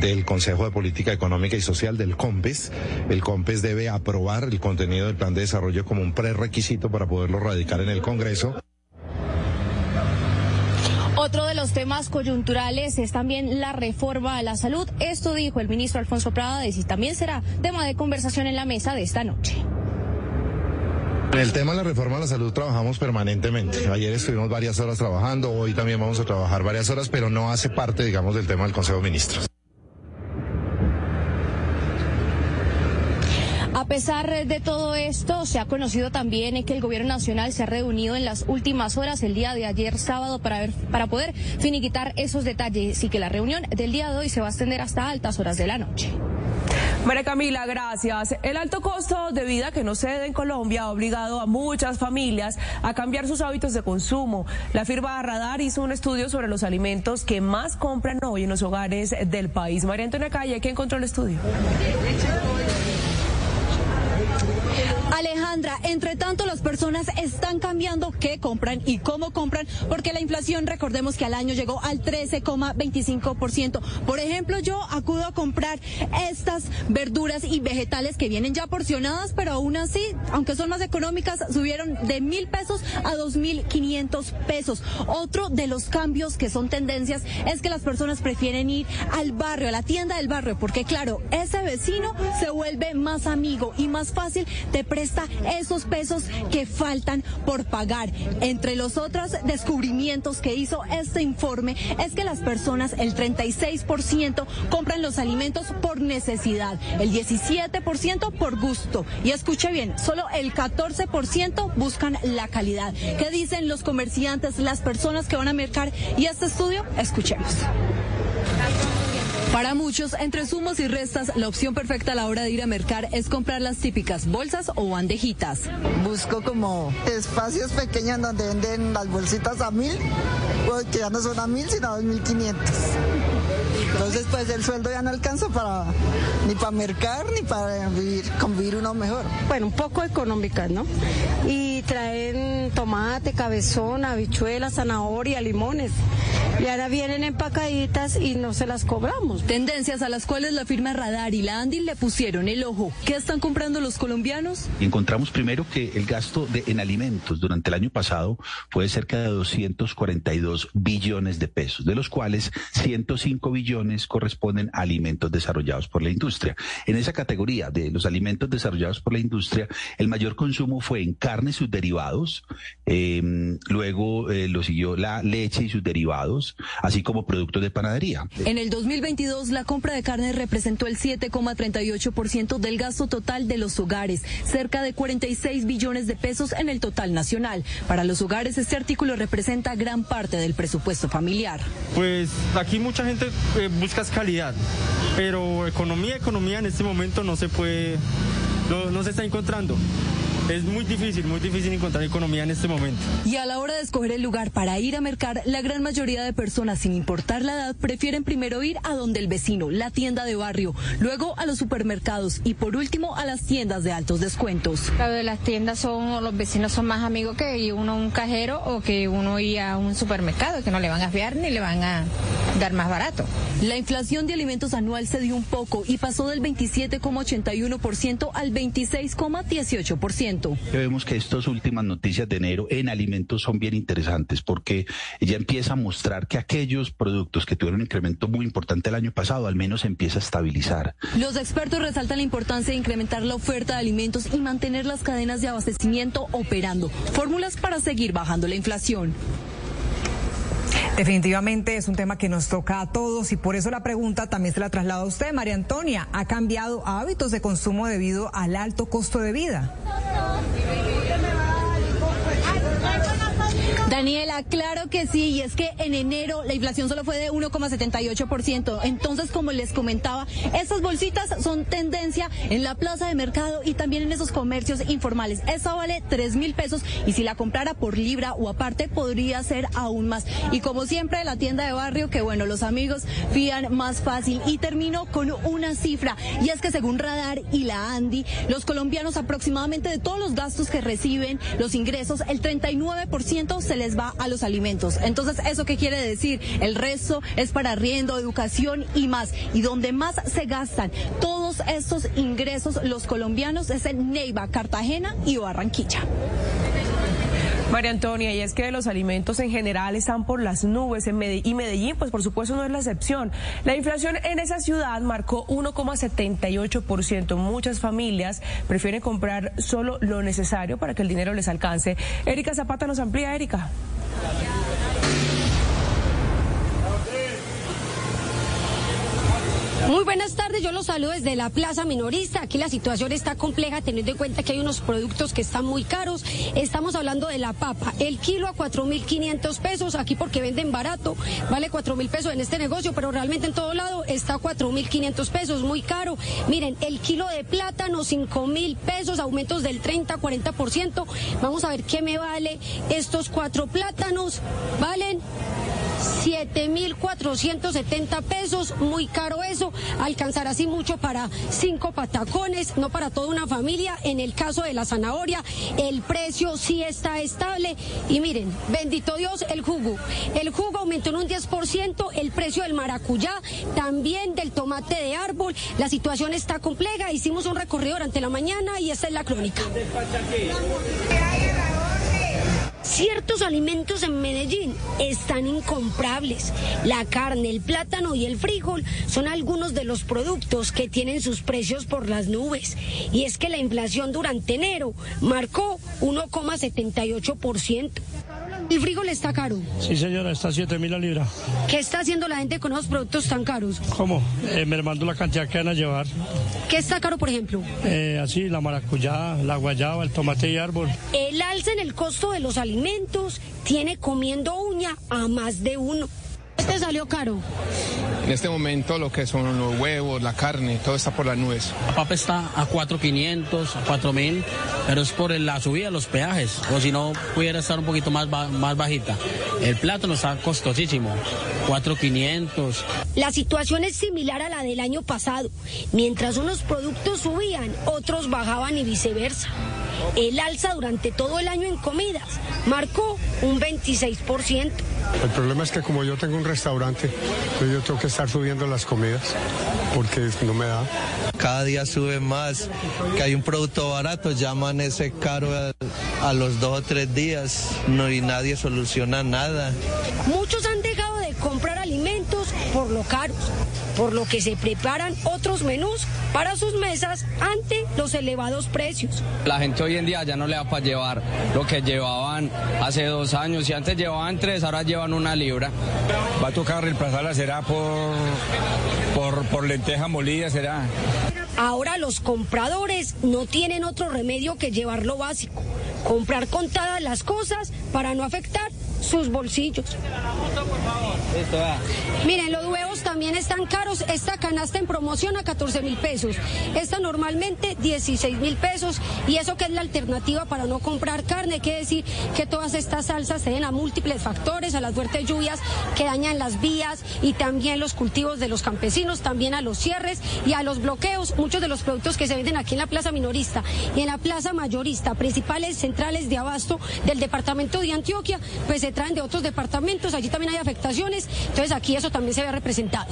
Speaker 52: del Consejo de Política Económica y Social del COMPES. El COMPES debe aprobar el contenido del plan de desarrollo como un prerequisito para poderlo radicar en el Congreso.
Speaker 45: Otro de los temas coyunturales es también la reforma a la salud. Esto dijo el ministro Alfonso Prada y también será tema de conversación en la mesa de esta noche.
Speaker 52: En el tema de la reforma a la salud trabajamos permanentemente. Ayer estuvimos varias horas trabajando, hoy también vamos a trabajar varias horas, pero no hace parte, digamos, del tema del Consejo de Ministros.
Speaker 45: Pesar de todo esto, se ha conocido también que el gobierno nacional se ha reunido en las últimas horas, el día de ayer sábado, para, ver, para poder finiquitar esos detalles y que la reunión del día de hoy se va a extender hasta altas horas de la noche.
Speaker 35: María Camila, gracias. El alto costo de vida que no cede en Colombia ha obligado a muchas familias a cambiar sus hábitos de consumo. La firma Radar hizo un estudio sobre los alimentos que más compran hoy en los hogares del país. María Antonia Calle, ¿quién encontró el estudio?
Speaker 53: Alejandra, entre tanto las personas están cambiando qué compran y cómo compran, porque la inflación, recordemos que al año llegó al 13,25%. Por ejemplo, yo acudo a comprar estas verduras y vegetales que vienen ya porcionadas, pero aún así, aunque son más económicas, subieron de mil pesos a dos mil quinientos pesos. Otro de los cambios que son tendencias es que las personas prefieren ir al barrio, a la tienda del barrio, porque claro, ese vecino se vuelve más amigo y más fácil te esos pesos que faltan por pagar. Entre los otros descubrimientos que hizo este informe es que las personas, el 36% compran los alimentos por necesidad, el 17% por gusto. Y escuche bien, solo el 14% buscan la calidad. ¿Qué dicen los comerciantes, las personas que van a mercar? Y este estudio, escuchemos. Para muchos, entre sumos y restas, la opción perfecta a la hora de ir a mercar es comprar las típicas bolsas o bandejitas.
Speaker 54: Busco como espacios pequeños donde venden las bolsitas a mil, que ya no son a mil, sino a dos mil quinientos. Entonces, pues el sueldo ya no alcanza para ni para mercar ni para vivir, convivir uno mejor.
Speaker 55: Bueno, un poco económicas, ¿no? Y traen tomate, cabezón, habichuela, zanahoria, limones. Y ahora vienen empacaditas y no se las cobramos.
Speaker 53: Tendencias a las cuales la firma Radar y la Andy le pusieron el ojo. ¿Qué están comprando los colombianos?
Speaker 56: Encontramos primero que el gasto de, en alimentos durante el año pasado fue cerca de 242 billones de pesos, de los cuales 105 billones corresponden a alimentos desarrollados por la industria. En esa categoría de los alimentos desarrollados por la industria, el mayor consumo fue en carne y sus derivados, eh, luego eh, lo siguió la leche y sus derivados, así como productos de panadería.
Speaker 53: En el 2022, la compra de carne representó el 7,38% del gasto total de los hogares, cerca de 46 billones de pesos en el total nacional. Para los hogares, este artículo representa gran parte del presupuesto familiar.
Speaker 47: Pues aquí mucha gente eh, busca calidad, pero economía, economía en este momento no se puede, no, no se está encontrando. Es muy difícil, muy difícil encontrar economía en este momento.
Speaker 53: Y a la hora de escoger el lugar para ir a mercar, la gran mayoría de personas, sin importar la edad, prefieren primero ir a donde el vecino, la tienda de barrio, luego a los supermercados y por último a las tiendas de altos descuentos.
Speaker 57: Claro, de las tiendas son, los vecinos son más amigos que uno a un cajero o que uno ir a un supermercado, que no le van a fiar ni le van a dar más barato.
Speaker 53: La inflación de alimentos anual se dio un poco y pasó del 27,81% al 26,18%.
Speaker 56: Vemos que estas últimas noticias de enero en alimentos son bien interesantes porque ella empieza a mostrar que aquellos productos que tuvieron un incremento muy importante el año pasado al menos empieza a estabilizar.
Speaker 53: Los expertos resaltan la importancia de incrementar la oferta de alimentos y mantener las cadenas de abastecimiento operando. Fórmulas para seguir bajando la inflación.
Speaker 34: Definitivamente es un tema que nos toca a todos y por eso la pregunta también se la traslado a usted, María Antonia. ¿Ha cambiado hábitos de consumo debido al alto costo de vida?
Speaker 53: Daniela, claro que sí, y es que en enero la inflación solo fue de 1,78%. Entonces, como les comentaba, estas bolsitas son tendencia en la plaza de mercado y también en esos comercios informales. Esta vale 3 mil pesos y si la comprara por libra o aparte podría ser aún más. Y como siempre, la tienda de barrio, que bueno, los amigos fían más fácil. Y termino con una cifra, y es que según Radar y la Andy, los colombianos aproximadamente de todos los gastos que reciben, los ingresos, el 39% se les va a los alimentos. Entonces, ¿eso qué quiere decir? El resto es para arriendo, educación y más. Y donde más se gastan todos estos ingresos los colombianos es en Neiva, Cartagena y Barranquilla.
Speaker 35: María Antonia, y es que los alimentos en general están por las nubes en Medellín, y Medellín, pues por supuesto no es la excepción. La inflación en esa ciudad marcó 1,78%. Muchas familias prefieren comprar solo lo necesario para que el dinero les alcance. Erika Zapata nos amplía, Erika.
Speaker 53: Muy buenas tardes.
Speaker 58: yo los saludo desde la Plaza Minorista. Aquí la situación está compleja teniendo en cuenta que hay unos productos que están muy caros. Estamos hablando de la papa, el kilo a 4.500 pesos, aquí porque venden barato, vale 4.000 pesos en este negocio, pero realmente en todo lado está a 4.500 pesos, muy caro. Miren, el kilo de plátano, 5.000 pesos, aumentos del 30, 40%. Vamos a ver qué me vale estos cuatro plátanos. Valen 7.470 pesos, muy caro eso, alcanzar así mucho para cinco patacones, no para toda una familia. En el caso de la zanahoria, el precio sí está estable. Y miren, bendito Dios, el jugo. El jugo aumentó en un 10%, el precio del maracuyá, también del tomate de árbol. La situación está compleja, hicimos un recorrido durante la mañana y esta es la crónica. Ciertos alimentos en Medellín están incomprables. La carne, el plátano y el frijol son algunos de los productos que tienen sus precios por las nubes. Y es que la inflación durante enero marcó 1,78%. ¿El frijol está caro?
Speaker 59: Sí, señora, está a 7 mil la libra.
Speaker 58: ¿Qué está haciendo la gente con esos productos tan caros?
Speaker 59: ¿Cómo? Eh, mermando la cantidad que van a llevar.
Speaker 58: ¿Qué está caro, por ejemplo?
Speaker 59: Eh, así, la maracuyá, la guayaba, el tomate y árbol.
Speaker 58: El alza en el costo de los alimentos tiene comiendo uña a más de uno. ¿Este salió caro?
Speaker 60: En este momento lo que son los huevos, la carne, todo está por las nubes.
Speaker 61: La papa está a 4.500, a 4.000, pero es por la subida de los peajes, o si no pudiera estar un poquito más, más bajita. El plátano está costosísimo, 4.500.
Speaker 58: La situación es similar a la del año pasado. Mientras unos productos subían, otros bajaban y viceversa. El alza durante todo el año en comidas marcó un 26%.
Speaker 59: El problema es que como yo tengo un restaurante, pues yo tengo que estar subiendo las comidas porque no me da.
Speaker 62: Cada día sube más, que hay un producto barato, llaman ese caro a, a los dos o tres días no, y nadie soluciona nada.
Speaker 58: Muchos han dejado de comprar alimentos por lo caros, por lo que se preparan otros menús para sus mesas ante los elevados precios.
Speaker 63: La gente hoy en día ya no le da para llevar lo que llevaban hace dos años. Si antes llevaban tres, ahora llevan una libra.
Speaker 64: Va a tocar reemplazarla, será por, por, por lenteja molida, será.
Speaker 58: Ahora los compradores no tienen otro remedio que llevar lo básico, comprar contadas las cosas para no afectar sus bolsillos. Miren, los huevos también están caros. Esta canasta en promoción a 14 mil pesos. Esta normalmente 16 mil pesos. Y eso que es la alternativa para no comprar carne. Quiere decir que todas estas salsas se den a múltiples factores, a las fuertes lluvias que dañan las vías y también los cultivos de los campesinos, también a los cierres y a los bloqueos. Muchos de los productos que se venden aquí en la plaza minorista y en la plaza mayorista, principales centrales de abasto del departamento de Antioquia, pues traen de otros departamentos. Allí también hay afectaciones. Entonces aquí eso también se ve representado.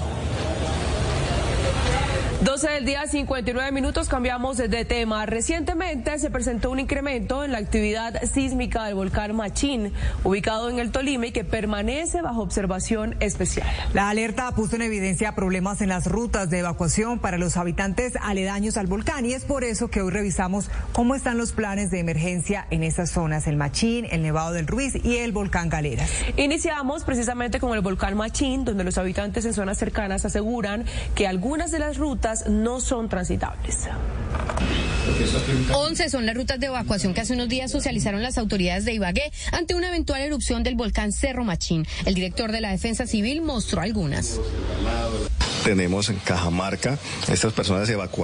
Speaker 35: 12 del día, 59 minutos, cambiamos de tema. Recientemente se presentó un incremento en la actividad sísmica del volcán Machín, ubicado en el Tolima y que permanece bajo observación especial.
Speaker 34: La alerta puso en evidencia problemas en las rutas de evacuación para los habitantes aledaños al volcán y es por eso que hoy revisamos cómo están los planes de emergencia en esas zonas, el Machín, el Nevado del Ruiz y el volcán Galeras.
Speaker 35: Iniciamos precisamente con el volcán Machín, donde los habitantes en zonas cercanas aseguran que algunas de las rutas no son transitables.
Speaker 65: 11 son las rutas de evacuación que hace unos días socializaron las autoridades de Ibagué ante una eventual erupción del volcán Cerro Machín. El director de la Defensa Civil mostró algunas.
Speaker 66: Tenemos en Cajamarca estas personas evacuadas